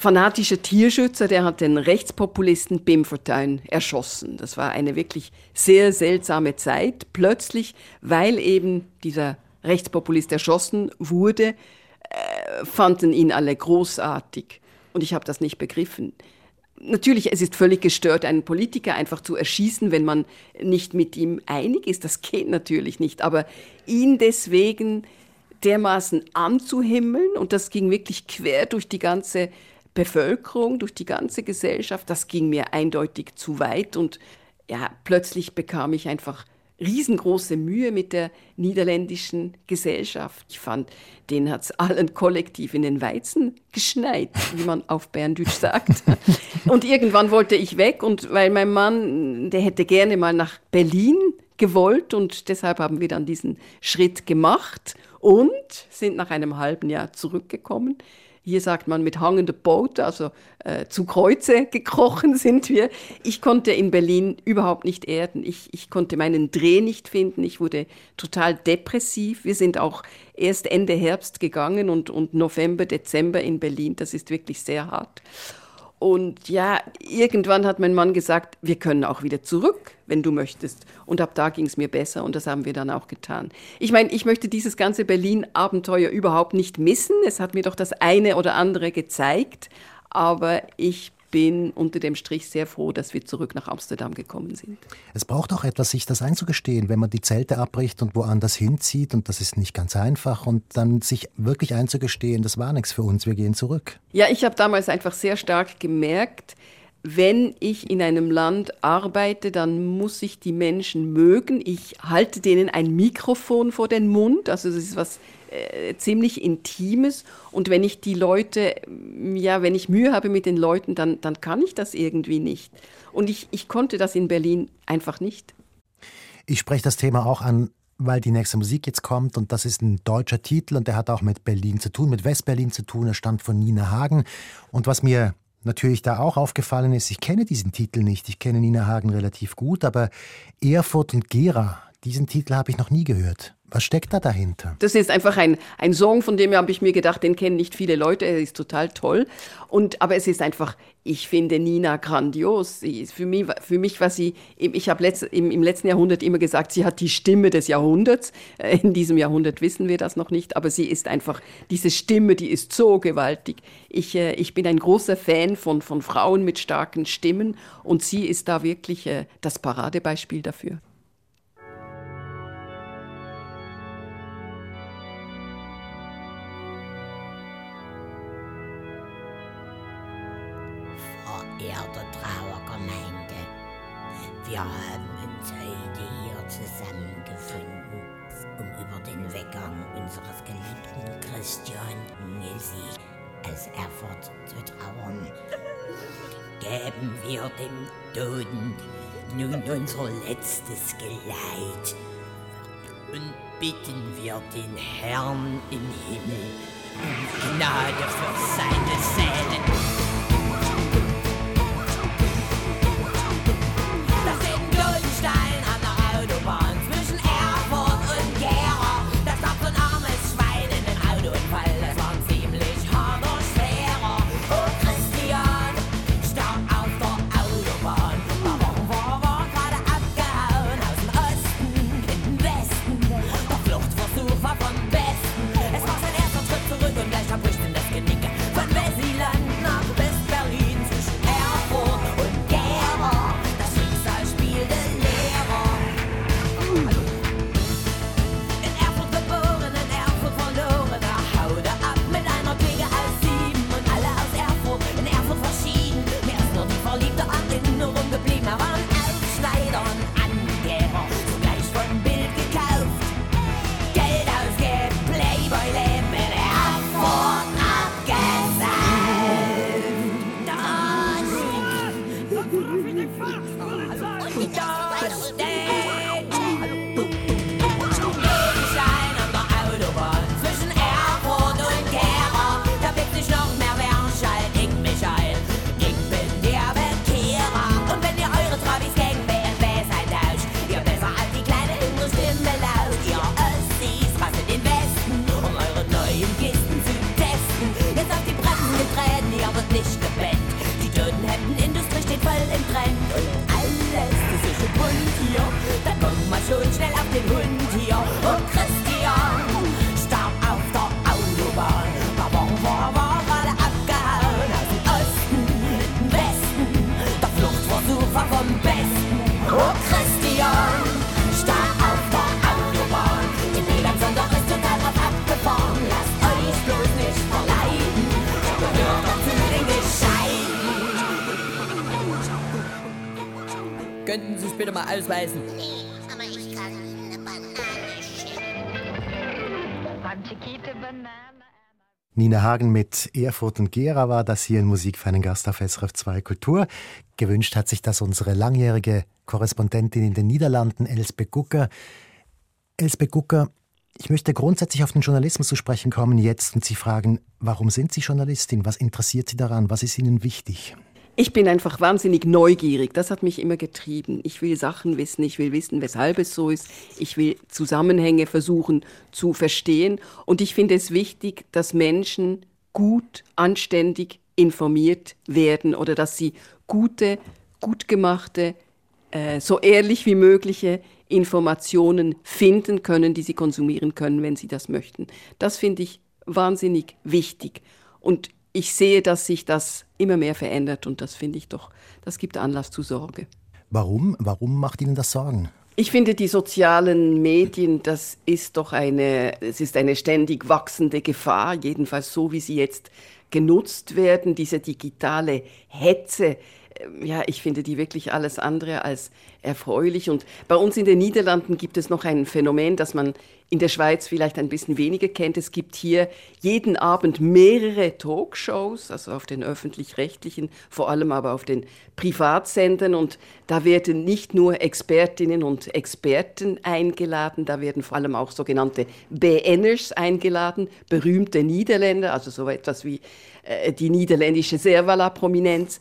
fanatischer Tierschützer, der hat den Rechtspopulisten Bim Fortuyn erschossen. Das war eine wirklich sehr seltsame Zeit. Plötzlich, weil eben dieser Rechtspopulist erschossen wurde, äh, fanden ihn alle großartig. Und ich habe das nicht begriffen. Natürlich, es ist völlig gestört, einen Politiker einfach zu erschießen, wenn man nicht mit ihm einig ist. Das geht natürlich nicht. Aber ihn deswegen dermaßen anzuhimmeln, und das ging wirklich quer durch die ganze Bevölkerung, durch die ganze Gesellschaft, das ging mir eindeutig zu weit und ja, plötzlich bekam ich einfach riesengroße Mühe mit der niederländischen Gesellschaft. Ich fand, denen hat es allen kollektiv in den Weizen geschneit, wie man auf Berndeutsch sagt. Und irgendwann wollte ich weg und weil mein Mann, der hätte gerne mal nach Berlin gewollt und deshalb haben wir dann diesen Schritt gemacht und sind nach einem halben Jahr zurückgekommen. Hier sagt man mit hangender Boot, also äh, zu Kreuze gekrochen sind wir. Ich konnte in Berlin überhaupt nicht erden. Ich, ich konnte meinen Dreh nicht finden. Ich wurde total depressiv. Wir sind auch erst Ende Herbst gegangen und, und November, Dezember in Berlin. Das ist wirklich sehr hart. Und ja, irgendwann hat mein Mann gesagt, wir können auch wieder zurück, wenn du möchtest. Und ab da ging es mir besser und das haben wir dann auch getan. Ich meine, ich möchte dieses ganze Berlin-Abenteuer überhaupt nicht missen. Es hat mir doch das eine oder andere gezeigt. Aber ich bin unter dem Strich sehr froh, dass wir zurück nach Amsterdam gekommen sind. Es braucht auch etwas, sich das einzugestehen, wenn man die Zelte abbricht und woanders hinzieht. Und das ist nicht ganz einfach. Und dann sich wirklich einzugestehen, das war nichts für uns, wir gehen zurück. Ja, ich habe damals einfach sehr stark gemerkt, wenn ich in einem Land arbeite, dann muss ich die Menschen mögen. Ich halte denen ein Mikrofon vor den Mund. Also das ist was äh, ziemlich Intimes. Und wenn ich die Leute, ja, wenn ich Mühe habe mit den Leuten, dann, dann kann ich das irgendwie nicht. Und ich, ich konnte das in Berlin einfach nicht. Ich spreche das Thema auch an, weil die nächste Musik jetzt kommt und das ist ein deutscher Titel und der hat auch mit Berlin zu tun, mit Westberlin zu tun. Er stammt von Nina Hagen. Und was mir natürlich da auch aufgefallen ist, ich kenne diesen Titel nicht. Ich kenne Nina Hagen relativ gut, aber Erfurt und Gera, diesen Titel habe ich noch nie gehört. Was steckt da dahinter? Das ist einfach ein, ein Song, von dem habe ich mir gedacht, den kennen nicht viele Leute, er ist total toll. Und, aber es ist einfach, ich finde Nina grandios. Sie für, mich, für mich war sie, ich habe letzt, im, im, letzten Jahrhundert immer gesagt, sie hat die Stimme des Jahrhunderts. Äh, in diesem Jahrhundert wissen wir das noch nicht, aber sie ist einfach, diese Stimme, die ist so gewaltig. Ich, äh, ich bin ein großer Fan von, von Frauen mit starken Stimmen und sie ist da wirklich äh, das Paradebeispiel dafür. Wir dem Toten nun unser letztes Geleit und bitten wir den Herrn im Himmel um Gnade für seine Seelen. Touchdown! Mal ausweisen. Nee, aber ich kann eine Banane schicken. Nina Hagen mit Erfurt und Gera war das hier in Musik für einen Gast auf SRF 2 Kultur. Gewünscht hat sich das unsere langjährige Korrespondentin in den Niederlanden, Elsbeth Gucker. Elsbeth Gucker, ich möchte grundsätzlich auf den Journalismus zu sprechen kommen jetzt und Sie fragen, warum sind Sie Journalistin? Was interessiert Sie daran? Was ist Ihnen wichtig? Ich bin einfach wahnsinnig neugierig. Das hat mich immer getrieben. Ich will Sachen wissen. Ich will wissen, weshalb es so ist. Ich will Zusammenhänge versuchen zu verstehen. Und ich finde es wichtig, dass Menschen gut, anständig informiert werden oder dass sie gute, gut gemachte, äh, so ehrlich wie mögliche Informationen finden können, die sie konsumieren können, wenn sie das möchten. Das finde ich wahnsinnig wichtig. Und ich sehe, dass sich das immer mehr verändert und das finde ich doch, das gibt Anlass zu Sorge. Warum? Warum macht Ihnen das Sorgen? Ich finde, die sozialen Medien, das ist doch eine, es ist eine ständig wachsende Gefahr, jedenfalls so, wie sie jetzt genutzt werden, diese digitale Hetze, ja, ich finde die wirklich alles andere als erfreulich. Und bei uns in den Niederlanden gibt es noch ein Phänomen, das man in der Schweiz vielleicht ein bisschen weniger kennt. Es gibt hier jeden Abend mehrere Talkshows, also auf den öffentlich-rechtlichen, vor allem aber auf den Privatsendern. Und da werden nicht nur Expertinnen und Experten eingeladen, da werden vor allem auch sogenannte BNers eingeladen, berühmte Niederländer, also so etwas wie äh, die niederländische Servala-Prominenz.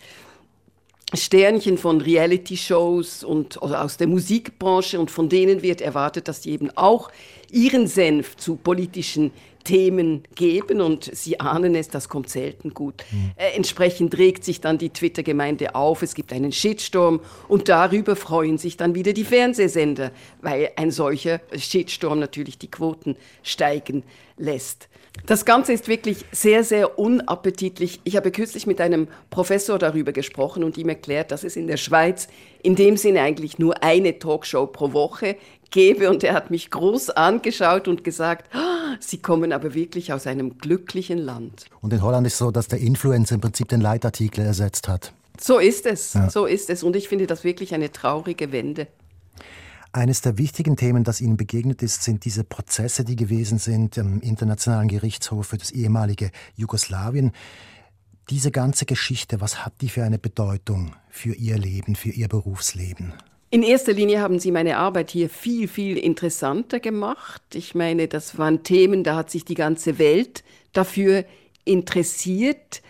Sternchen von Reality-Shows und also aus der Musikbranche und von denen wird erwartet, dass sie eben auch ihren Senf zu politischen Themen geben und sie ahnen es, das kommt selten gut. Mhm. Äh, entsprechend regt sich dann die Twitter-Gemeinde auf, es gibt einen Shitstorm und darüber freuen sich dann wieder die Fernsehsender, weil ein solcher Shitstorm natürlich die Quoten steigen lässt. Das Ganze ist wirklich sehr, sehr unappetitlich. Ich habe kürzlich mit einem Professor darüber gesprochen und ihm erklärt, dass es in der Schweiz in dem Sinne eigentlich nur eine Talkshow pro Woche gebe. Und er hat mich groß angeschaut und gesagt, oh, Sie kommen aber wirklich aus einem glücklichen Land. Und in Holland ist es so, dass der Influencer im Prinzip den Leitartikel ersetzt hat. So ist es, ja. so ist es. Und ich finde das wirklich eine traurige Wende. Eines der wichtigen Themen, das Ihnen begegnet ist, sind diese Prozesse, die gewesen sind im Internationalen Gerichtshof für das ehemalige Jugoslawien. Diese ganze Geschichte, was hat die für eine Bedeutung für Ihr Leben, für Ihr Berufsleben? In erster Linie haben Sie meine Arbeit hier viel, viel interessanter gemacht. Ich meine, das waren Themen, da hat sich die ganze Welt dafür interessiert.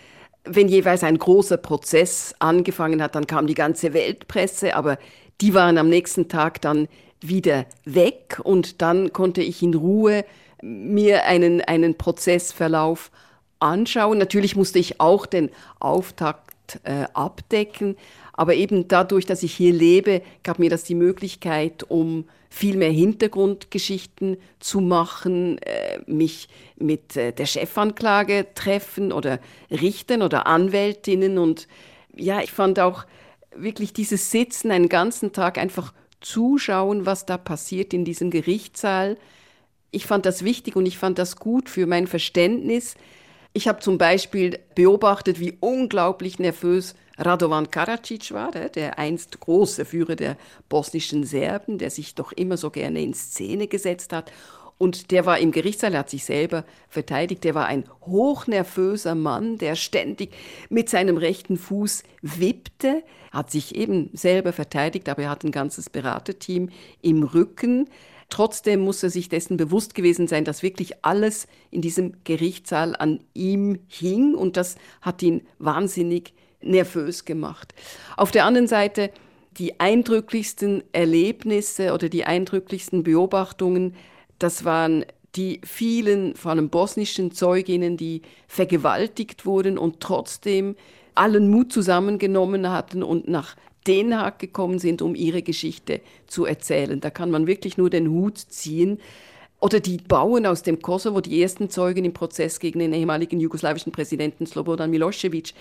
Wenn jeweils ein großer Prozess angefangen hat, dann kam die ganze Weltpresse, aber die waren am nächsten Tag dann wieder weg und dann konnte ich in Ruhe mir einen, einen Prozessverlauf anschauen. Natürlich musste ich auch den Auftakt äh, abdecken, aber eben dadurch, dass ich hier lebe, gab mir das die Möglichkeit, um viel mehr Hintergrundgeschichten zu machen, äh, mich mit äh, der Chefanklage treffen oder Richtern oder Anwältinnen und ja, ich fand auch wirklich dieses Sitzen einen ganzen Tag einfach zuschauen, was da passiert in diesem Gerichtssaal. Ich fand das wichtig und ich fand das gut für mein Verständnis. Ich habe zum Beispiel beobachtet, wie unglaublich nervös Radovan Karadzic war, der einst große Führer der bosnischen Serben, der sich doch immer so gerne in Szene gesetzt hat. Und der war im Gerichtssaal, er hat sich selber verteidigt, der war ein hochnervöser Mann, der ständig mit seinem rechten Fuß wippte, hat sich eben selber verteidigt, aber er hat ein ganzes Beraterteam im Rücken. Trotzdem muss er sich dessen bewusst gewesen sein, dass wirklich alles in diesem Gerichtssaal an ihm hing und das hat ihn wahnsinnig nervös gemacht. Auf der anderen Seite die eindrücklichsten Erlebnisse oder die eindrücklichsten Beobachtungen das waren die vielen, vor allem bosnischen Zeuginnen, die vergewaltigt wurden und trotzdem allen Mut zusammengenommen hatten und nach Den Haag gekommen sind, um ihre Geschichte zu erzählen. Da kann man wirklich nur den Hut ziehen. Oder die Bauern aus dem Kosovo, die ersten Zeugen im Prozess gegen den ehemaligen jugoslawischen Präsidenten Slobodan Milosevic.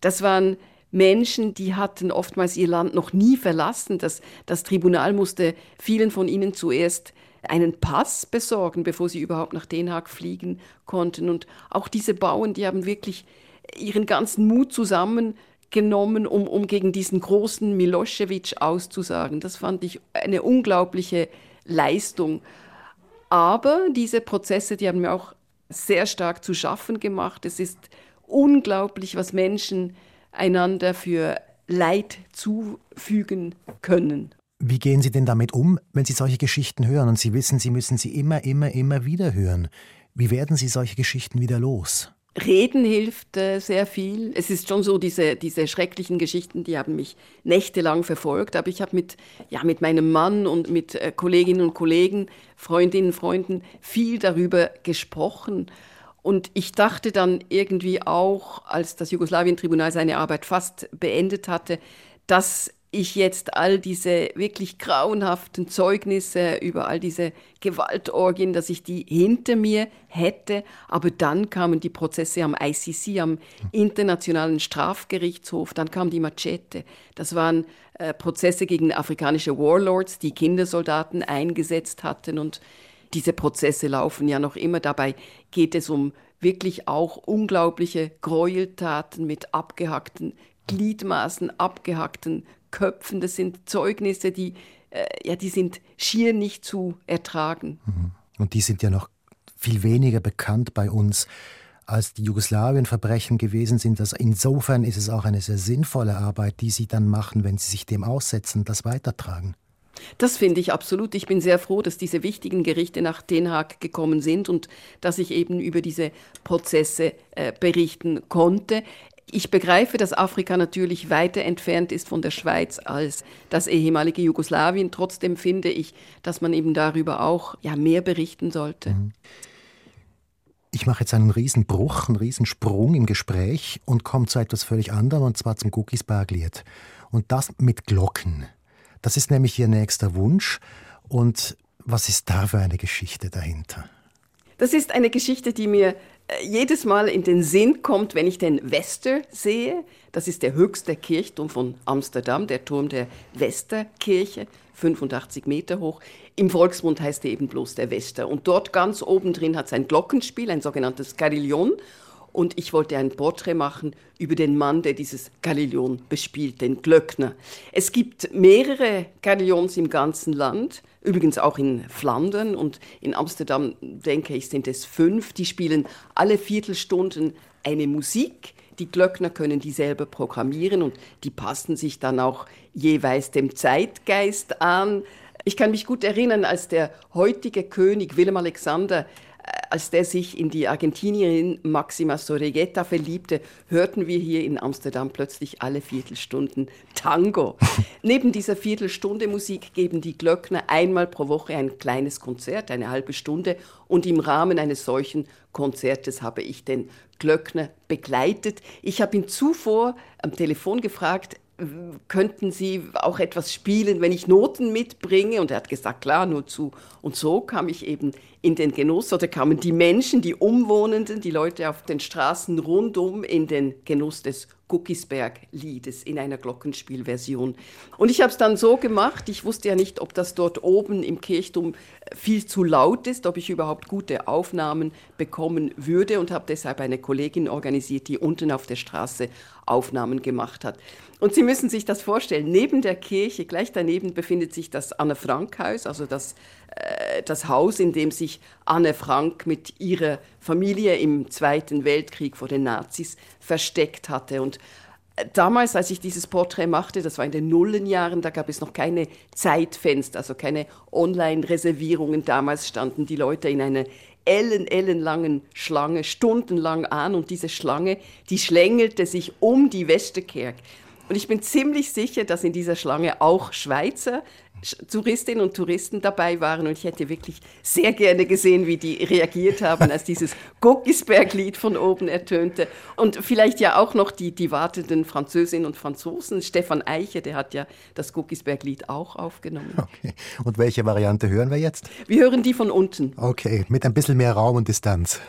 Das waren Menschen, die hatten oftmals ihr Land noch nie verlassen. Das, das Tribunal musste vielen von ihnen zuerst einen Pass besorgen, bevor sie überhaupt nach Den Haag fliegen konnten. Und auch diese Bauern, die haben wirklich ihren ganzen Mut zusammen genommen, um, um gegen diesen großen Milosevic auszusagen. Das fand ich eine unglaubliche Leistung. Aber diese Prozesse, die haben mir auch sehr stark zu schaffen gemacht. Es ist unglaublich, was Menschen einander für Leid zufügen können. Wie gehen Sie denn damit um, wenn Sie solche Geschichten hören und Sie wissen, Sie müssen sie immer, immer, immer wieder hören? Wie werden Sie solche Geschichten wieder los? Reden hilft äh, sehr viel. Es ist schon so, diese, diese schrecklichen Geschichten, die haben mich nächtelang verfolgt. Aber ich habe mit, ja, mit meinem Mann und mit äh, Kolleginnen und Kollegen, Freundinnen und Freunden viel darüber gesprochen. Und ich dachte dann irgendwie auch, als das Jugoslawien-Tribunal seine Arbeit fast beendet hatte, dass ich jetzt all diese wirklich grauenhaften Zeugnisse über all diese Gewaltorgien, dass ich die hinter mir hätte. Aber dann kamen die Prozesse am ICC, am Internationalen Strafgerichtshof, dann kam die Machete. Das waren äh, Prozesse gegen afrikanische Warlords, die Kindersoldaten eingesetzt hatten. Und diese Prozesse laufen ja noch immer. Dabei geht es um wirklich auch unglaubliche Gräueltaten mit abgehackten Gliedmaßen, abgehackten Köpfen. Das sind Zeugnisse, die, äh, ja, die sind schier nicht zu ertragen. Mhm. Und die sind ja noch viel weniger bekannt bei uns als die Jugoslawien-Verbrechen gewesen sind. Also insofern ist es auch eine sehr sinnvolle Arbeit, die Sie dann machen, wenn Sie sich dem aussetzen, das weitertragen. Das finde ich absolut. Ich bin sehr froh, dass diese wichtigen Gerichte nach Den Haag gekommen sind und dass ich eben über diese Prozesse äh, berichten konnte. Ich begreife, dass Afrika natürlich weiter entfernt ist von der Schweiz als das ehemalige Jugoslawien. Trotzdem finde ich, dass man eben darüber auch ja, mehr berichten sollte. Mhm. Ich mache jetzt einen Riesenbruch, einen Riesensprung im Gespräch und komme zu etwas völlig anderem, und zwar zum Cookies Bagliet. Und das mit Glocken. Das ist nämlich Ihr nächster Wunsch. Und was ist da für eine Geschichte dahinter? Das ist eine Geschichte, die mir jedes Mal in den Sinn kommt, wenn ich den Wester sehe. Das ist der höchste Kirchturm von Amsterdam, der Turm der Westerkirche, 85 Meter hoch. Im Volksmund heißt er eben bloß der Wester. Und dort ganz oben drin hat es ein Glockenspiel, ein sogenanntes Carillon. Und ich wollte ein Porträt machen über den Mann, der dieses Carillon bespielt, den Glöckner. Es gibt mehrere Carillons im ganzen Land. Übrigens auch in Flandern und in Amsterdam, denke ich, sind es fünf. Die spielen alle Viertelstunden eine Musik. Die Glöckner können die selber programmieren und die passen sich dann auch jeweils dem Zeitgeist an. Ich kann mich gut erinnern, als der heutige König Willem Alexander als der sich in die Argentinierin Maxima Sorregeta verliebte, hörten wir hier in Amsterdam plötzlich alle Viertelstunden Tango. Neben dieser Viertelstunde Musik geben die Glöckner einmal pro Woche ein kleines Konzert, eine halbe Stunde. Und im Rahmen eines solchen Konzertes habe ich den Glöckner begleitet. Ich habe ihn zuvor am Telefon gefragt, könnten Sie auch etwas spielen, wenn ich Noten mitbringe? Und er hat gesagt, klar, nur zu. Und so kam ich eben in den Genuss, oder kamen die Menschen, die Umwohnenden, die Leute auf den Straßen rundum in den Genuss des Guckisberg-Liedes in einer Glockenspielversion. Und ich habe es dann so gemacht, ich wusste ja nicht, ob das dort oben im Kirchturm viel zu laut ist, ob ich überhaupt gute Aufnahmen bekommen würde und habe deshalb eine Kollegin organisiert, die unten auf der Straße Aufnahmen gemacht hat. Und Sie müssen sich das vorstellen, neben der Kirche, gleich daneben befindet sich das Anne-Frank-Haus, also das, äh, das Haus, in dem sich Anne Frank mit ihrer Familie im Zweiten Weltkrieg vor den Nazis versteckt hatte. Und äh, damals, als ich dieses Porträt machte, das war in den Nullenjahren, da gab es noch keine Zeitfenster, also keine Online-Reservierungen. Damals standen die Leute in einer ellen, ellenlangen Schlange stundenlang an und diese Schlange, die schlängelte sich um die Westerkerk. Und ich bin ziemlich sicher, dass in dieser Schlange auch Schweizer Touristinnen und Touristen dabei waren und ich hätte wirklich sehr gerne gesehen, wie die reagiert haben, als dieses Guckisberg-Lied von oben ertönte. Und vielleicht ja auch noch die, die wartenden Französinnen und Franzosen. Stefan Eiche, der hat ja das Guckisberg-Lied auch aufgenommen. Okay. Und welche Variante hören wir jetzt? Wir hören die von unten. Okay, mit ein bisschen mehr Raum und Distanz.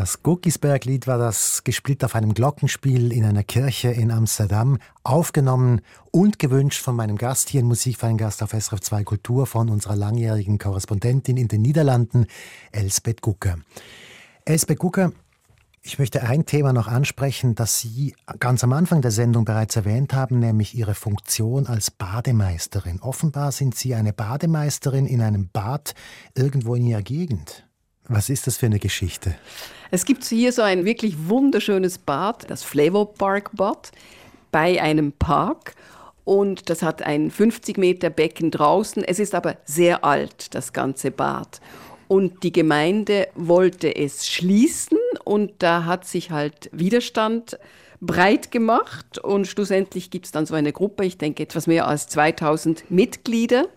Das Guckisberg-Lied war das gespielt auf einem Glockenspiel in einer Kirche in Amsterdam, aufgenommen und gewünscht von meinem Gast hier in Musikverein-Gast auf SRF 2 Kultur, von unserer langjährigen Korrespondentin in den Niederlanden, Elsbeth Gucker. Elsbeth Gucker, ich möchte ein Thema noch ansprechen, das Sie ganz am Anfang der Sendung bereits erwähnt haben, nämlich Ihre Funktion als Bademeisterin. Offenbar sind Sie eine Bademeisterin in einem Bad irgendwo in Ihrer Gegend. Was ist das für eine Geschichte? Es gibt hier so ein wirklich wunderschönes Bad, das Flavor Park Bad, bei einem Park. Und das hat ein 50 Meter Becken draußen. Es ist aber sehr alt, das ganze Bad. Und die Gemeinde wollte es schließen und da hat sich halt Widerstand breit gemacht und schlussendlich gibt es dann so eine Gruppe, ich denke etwas mehr als 2000 Mitglieder,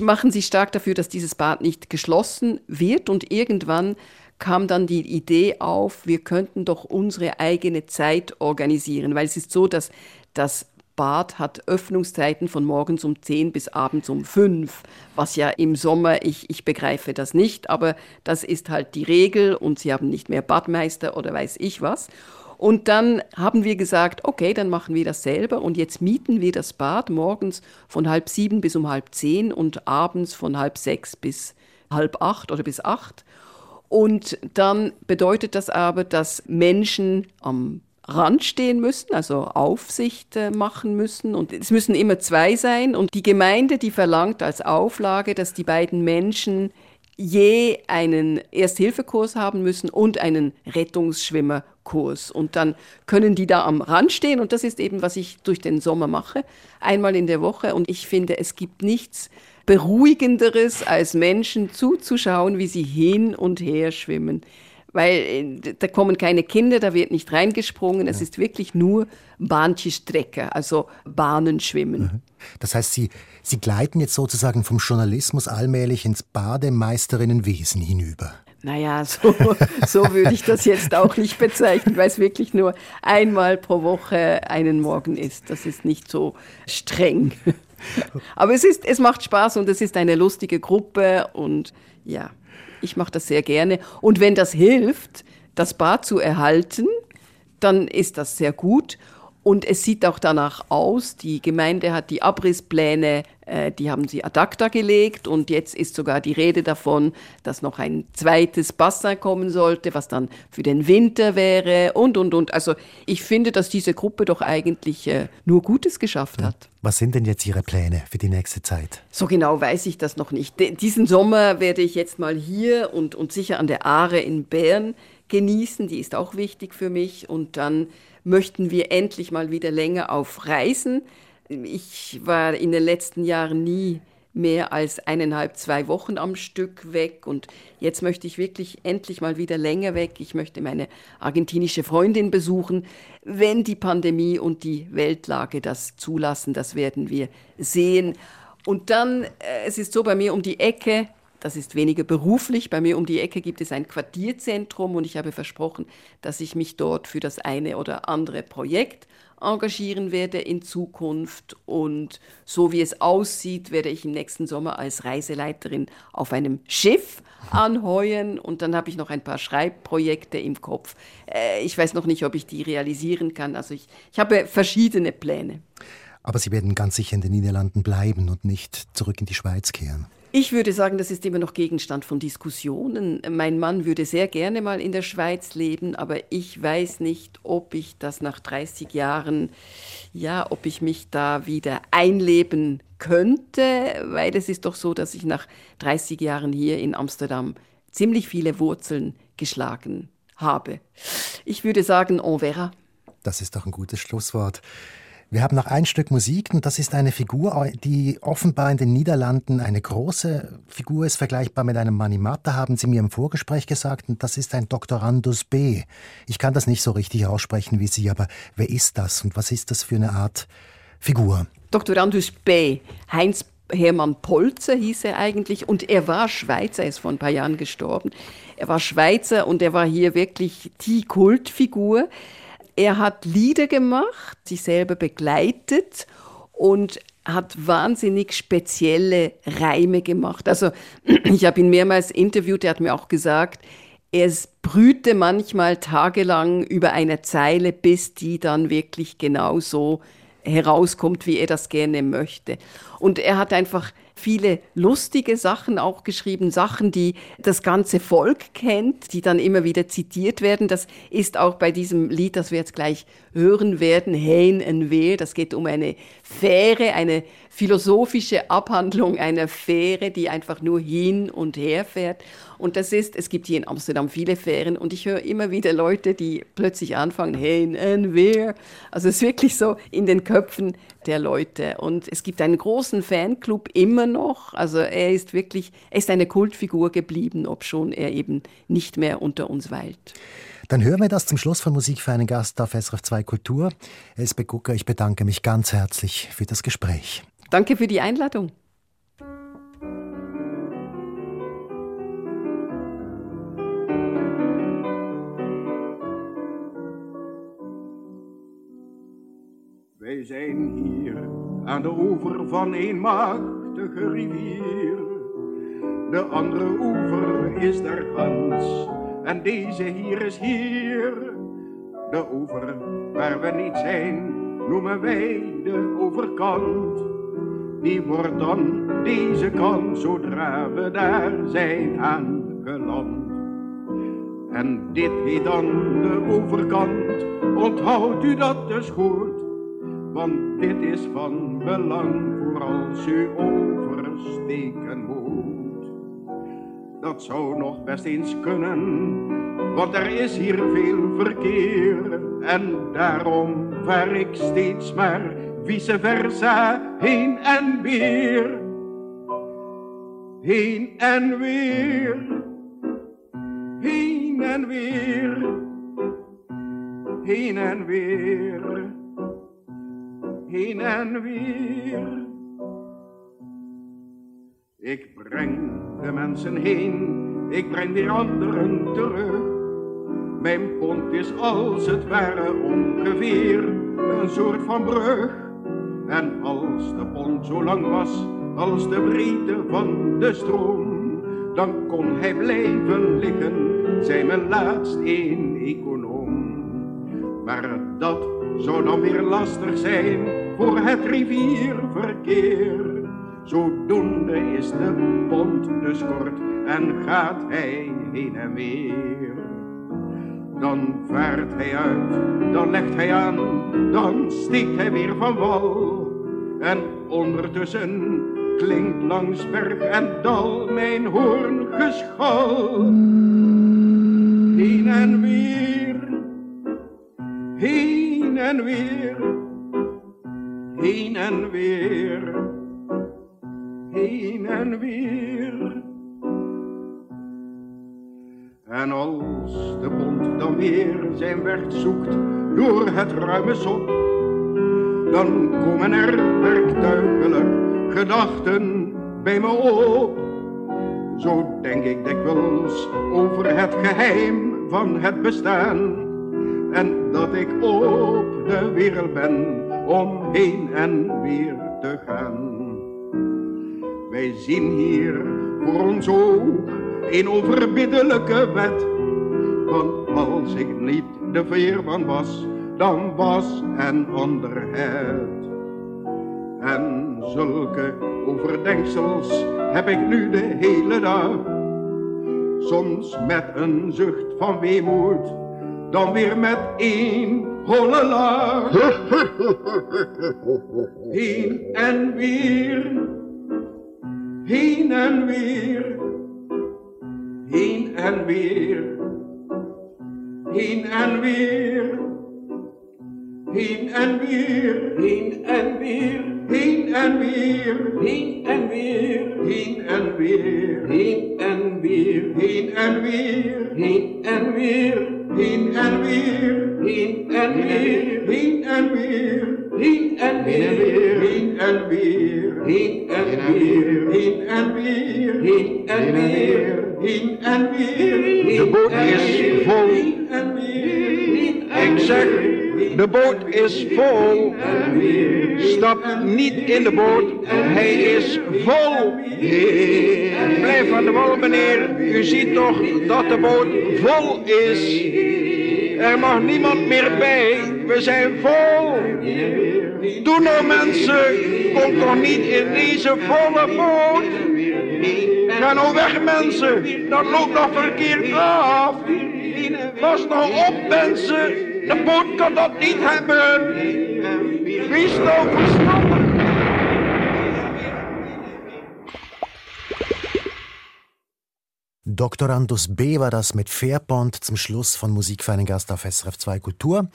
machen sich stark dafür, dass dieses Bad nicht geschlossen wird und irgendwann kam dann die Idee auf, wir könnten doch unsere eigene Zeit organisieren, weil es ist so, dass das Bad hat Öffnungszeiten von morgens um 10 bis abends um 5, was ja im Sommer, ich, ich begreife das nicht, aber das ist halt die Regel und sie haben nicht mehr Badmeister oder weiß ich was. Und dann haben wir gesagt, okay, dann machen wir das selber und jetzt mieten wir das Bad morgens von halb sieben bis um halb zehn und abends von halb sechs bis halb acht oder bis acht. Und dann bedeutet das aber, dass Menschen am Rand stehen müssen, also Aufsicht äh, machen müssen. Und es müssen immer zwei sein. Und die Gemeinde, die verlangt als Auflage, dass die beiden Menschen je einen Ersthilfekurs haben müssen und einen Rettungsschwimmerkurs. Und dann können die da am Rand stehen und das ist eben, was ich durch den Sommer mache, einmal in der Woche. Und ich finde, es gibt nichts Beruhigenderes, als Menschen zuzuschauen, wie sie hin und her schwimmen weil äh, da kommen keine Kinder, da wird nicht reingesprungen. Es ist wirklich nur Bahnstrecke, also Bahnenschwimmen. Mhm. Das heißt, Sie, Sie gleiten jetzt sozusagen vom Journalismus allmählich ins Bademeisterinnenwesen hinüber. Naja, so, so würde ich das jetzt auch nicht bezeichnen, weil es wirklich nur einmal pro Woche einen Morgen ist. Das ist nicht so streng. Aber es, ist, es macht Spaß und es ist eine lustige Gruppe und ja. Ich mache das sehr gerne. Und wenn das hilft, das Bad zu erhalten, dann ist das sehr gut. Und es sieht auch danach aus. Die Gemeinde hat die Abrisspläne, äh, die haben sie ad acta gelegt. Und jetzt ist sogar die Rede davon, dass noch ein zweites Bassin kommen sollte, was dann für den Winter wäre und, und, und. Also ich finde, dass diese Gruppe doch eigentlich äh, nur Gutes geschafft hat. Was sind denn jetzt Ihre Pläne für die nächste Zeit? So genau weiß ich das noch nicht. diesen Sommer werde ich jetzt mal hier und, und sicher an der Aare in Bern genießen. Die ist auch wichtig für mich. Und dann möchten wir endlich mal wieder länger auf Reisen. Ich war in den letzten Jahren nie mehr als eineinhalb, zwei Wochen am Stück weg und jetzt möchte ich wirklich endlich mal wieder länger weg. Ich möchte meine argentinische Freundin besuchen, wenn die Pandemie und die Weltlage das zulassen, das werden wir sehen. Und dann, äh, es ist so bei mir um die Ecke, das ist weniger beruflich. Bei mir um die Ecke gibt es ein Quartierzentrum und ich habe versprochen, dass ich mich dort für das eine oder andere Projekt engagieren werde in Zukunft. Und so wie es aussieht, werde ich im nächsten Sommer als Reiseleiterin auf einem Schiff anheuern. Und dann habe ich noch ein paar Schreibprojekte im Kopf. Äh, ich weiß noch nicht, ob ich die realisieren kann. Also ich, ich habe verschiedene Pläne. Aber Sie werden ganz sicher in den Niederlanden bleiben und nicht zurück in die Schweiz kehren. Ich würde sagen, das ist immer noch Gegenstand von Diskussionen. Mein Mann würde sehr gerne mal in der Schweiz leben, aber ich weiß nicht, ob ich das nach 30 Jahren, ja, ob ich mich da wieder einleben könnte, weil es ist doch so, dass ich nach 30 Jahren hier in Amsterdam ziemlich viele Wurzeln geschlagen habe. Ich würde sagen, on verra. Das ist doch ein gutes Schlusswort. Wir haben noch ein Stück Musik und das ist eine Figur, die offenbar in den Niederlanden eine große Figur ist, vergleichbar mit einem Manimata, haben Sie mir im Vorgespräch gesagt, und das ist ein Doktorandus B. Ich kann das nicht so richtig aussprechen wie Sie, aber wer ist das und was ist das für eine Art Figur? Doktorandus B. Heinz Hermann Polzer hieß er eigentlich und er war Schweizer, er ist vor ein paar Jahren gestorben. Er war Schweizer und er war hier wirklich die Kultfigur. Er hat Lieder gemacht, sich selber begleitet und hat wahnsinnig spezielle Reime gemacht. Also ich habe ihn mehrmals interviewt, er hat mir auch gesagt, es brüte manchmal tagelang über eine Zeile, bis die dann wirklich genau so herauskommt, wie er das gerne möchte. Und er hat einfach viele lustige Sachen auch geschrieben, Sachen, die das ganze Volk kennt, die dann immer wieder zitiert werden. Das ist auch bei diesem Lied, das wir jetzt gleich hören werden, Hein en Weer. Das geht um eine Fähre, eine philosophische Abhandlung einer Fähre, die einfach nur hin und her fährt. Und das ist, es gibt hier in Amsterdam viele Fähren und ich höre immer wieder Leute, die plötzlich anfangen, Hein en Weer. Also es ist wirklich so in den Köpfen der Leute. Und es gibt einen großen Fanclub immer noch. Also er ist wirklich, er ist eine Kultfigur geblieben, obschon er eben nicht mehr unter uns weilt. Dann hören wir das zum Schluss von Musik für einen Gast auf SRF 2 Kultur. Elsbeth Gucker, ich bedanke mich ganz herzlich für das Gespräch. Danke für die Einladung. Wij zijn hier aan de oever van een rivier. De andere oever is daar gans en deze hier is hier. De oever waar we niet zijn, noemen wij de overkant. Die wordt dan deze kant zodra we daar zijn aangeland. En dit heet dan de overkant, onthoudt u dat dus goed want dit is van belang voor als u oversteken moet. Dat zou nog best eens kunnen, want er is hier veel verkeer en daarom vaar ik steeds maar vice versa heen en weer. Heen en weer, heen en weer, heen en weer heen en weer. Ik breng de mensen heen, ik breng weer anderen terug. Mijn pont is als het ware ongeveer een soort van brug. En als de pont zo lang was als de breedte van de stroom, dan kon hij blijven liggen, zei mijn laatst een econoom. Maar dat zou dan weer lastig zijn voor het rivierverkeer. Zodoende is de pont dus kort en gaat hij heen en weer. Dan vaart hij uit, dan legt hij aan, dan steekt hij weer van wal. En ondertussen klinkt langs berg en dal mijn hoorngeschal. Heen en weer, heen en weer, heen en weer, heen en weer. En als de bond dan weer zijn weg zoekt door het ruime zon, dan komen er werktuigelijk gedachten bij me op. Zo denk ik dikwijls over het geheim van het bestaan. En dat ik op de wereld ben om heen en weer te gaan. Wij zien hier voor ons oog een overbiddelijke wet. Want als ik niet de veerman was, dan was een ander het. En zulke overdenksels heb ik nu de hele dag. Soms met een zucht van weemoed, dan weer met één holle lach. Heen en weer, heen en weer, heen en weer, heen en weer. Heen en weer, heen en weer, heen en weer, heen en weer, heen en weer, heen en weer, heen en weer, heen en weer, heen en weer, heen en weer, heen en weer, heen en weer, heen en weer, heen en weer, heen en weer, heen en weer, heen en weer. De boot is vol. Ik zeg de boot is vol. Stap niet in de boot, hij is vol. Blijf aan de wal, meneer. U ziet toch dat de boot vol is. Er mag niemand meer bij, we zijn vol. Doe nou mensen, kom toch niet in deze volle boot. Ga nou weg mensen, dat loopt nog verkeerd af. Pas nou op mensen, de boot kan dat niet hebben. Wees nou verstandig. Doktorandus B war das mit Fairpont zum Schluss von Musik für einen Gast auf SRF 2 Kultur.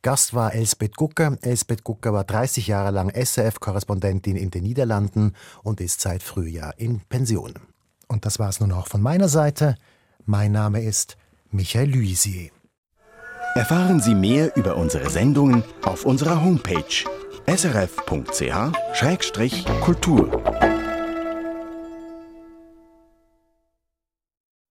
Gast war Elsbeth Gucker. Elsbeth Gucker war 30 Jahre lang SRF-Korrespondentin in den Niederlanden und ist seit Frühjahr in Pension. Und das war es nun auch von meiner Seite. Mein Name ist Michael Luisier. Erfahren Sie mehr über unsere Sendungen auf unserer Homepage srf.ch-kultur.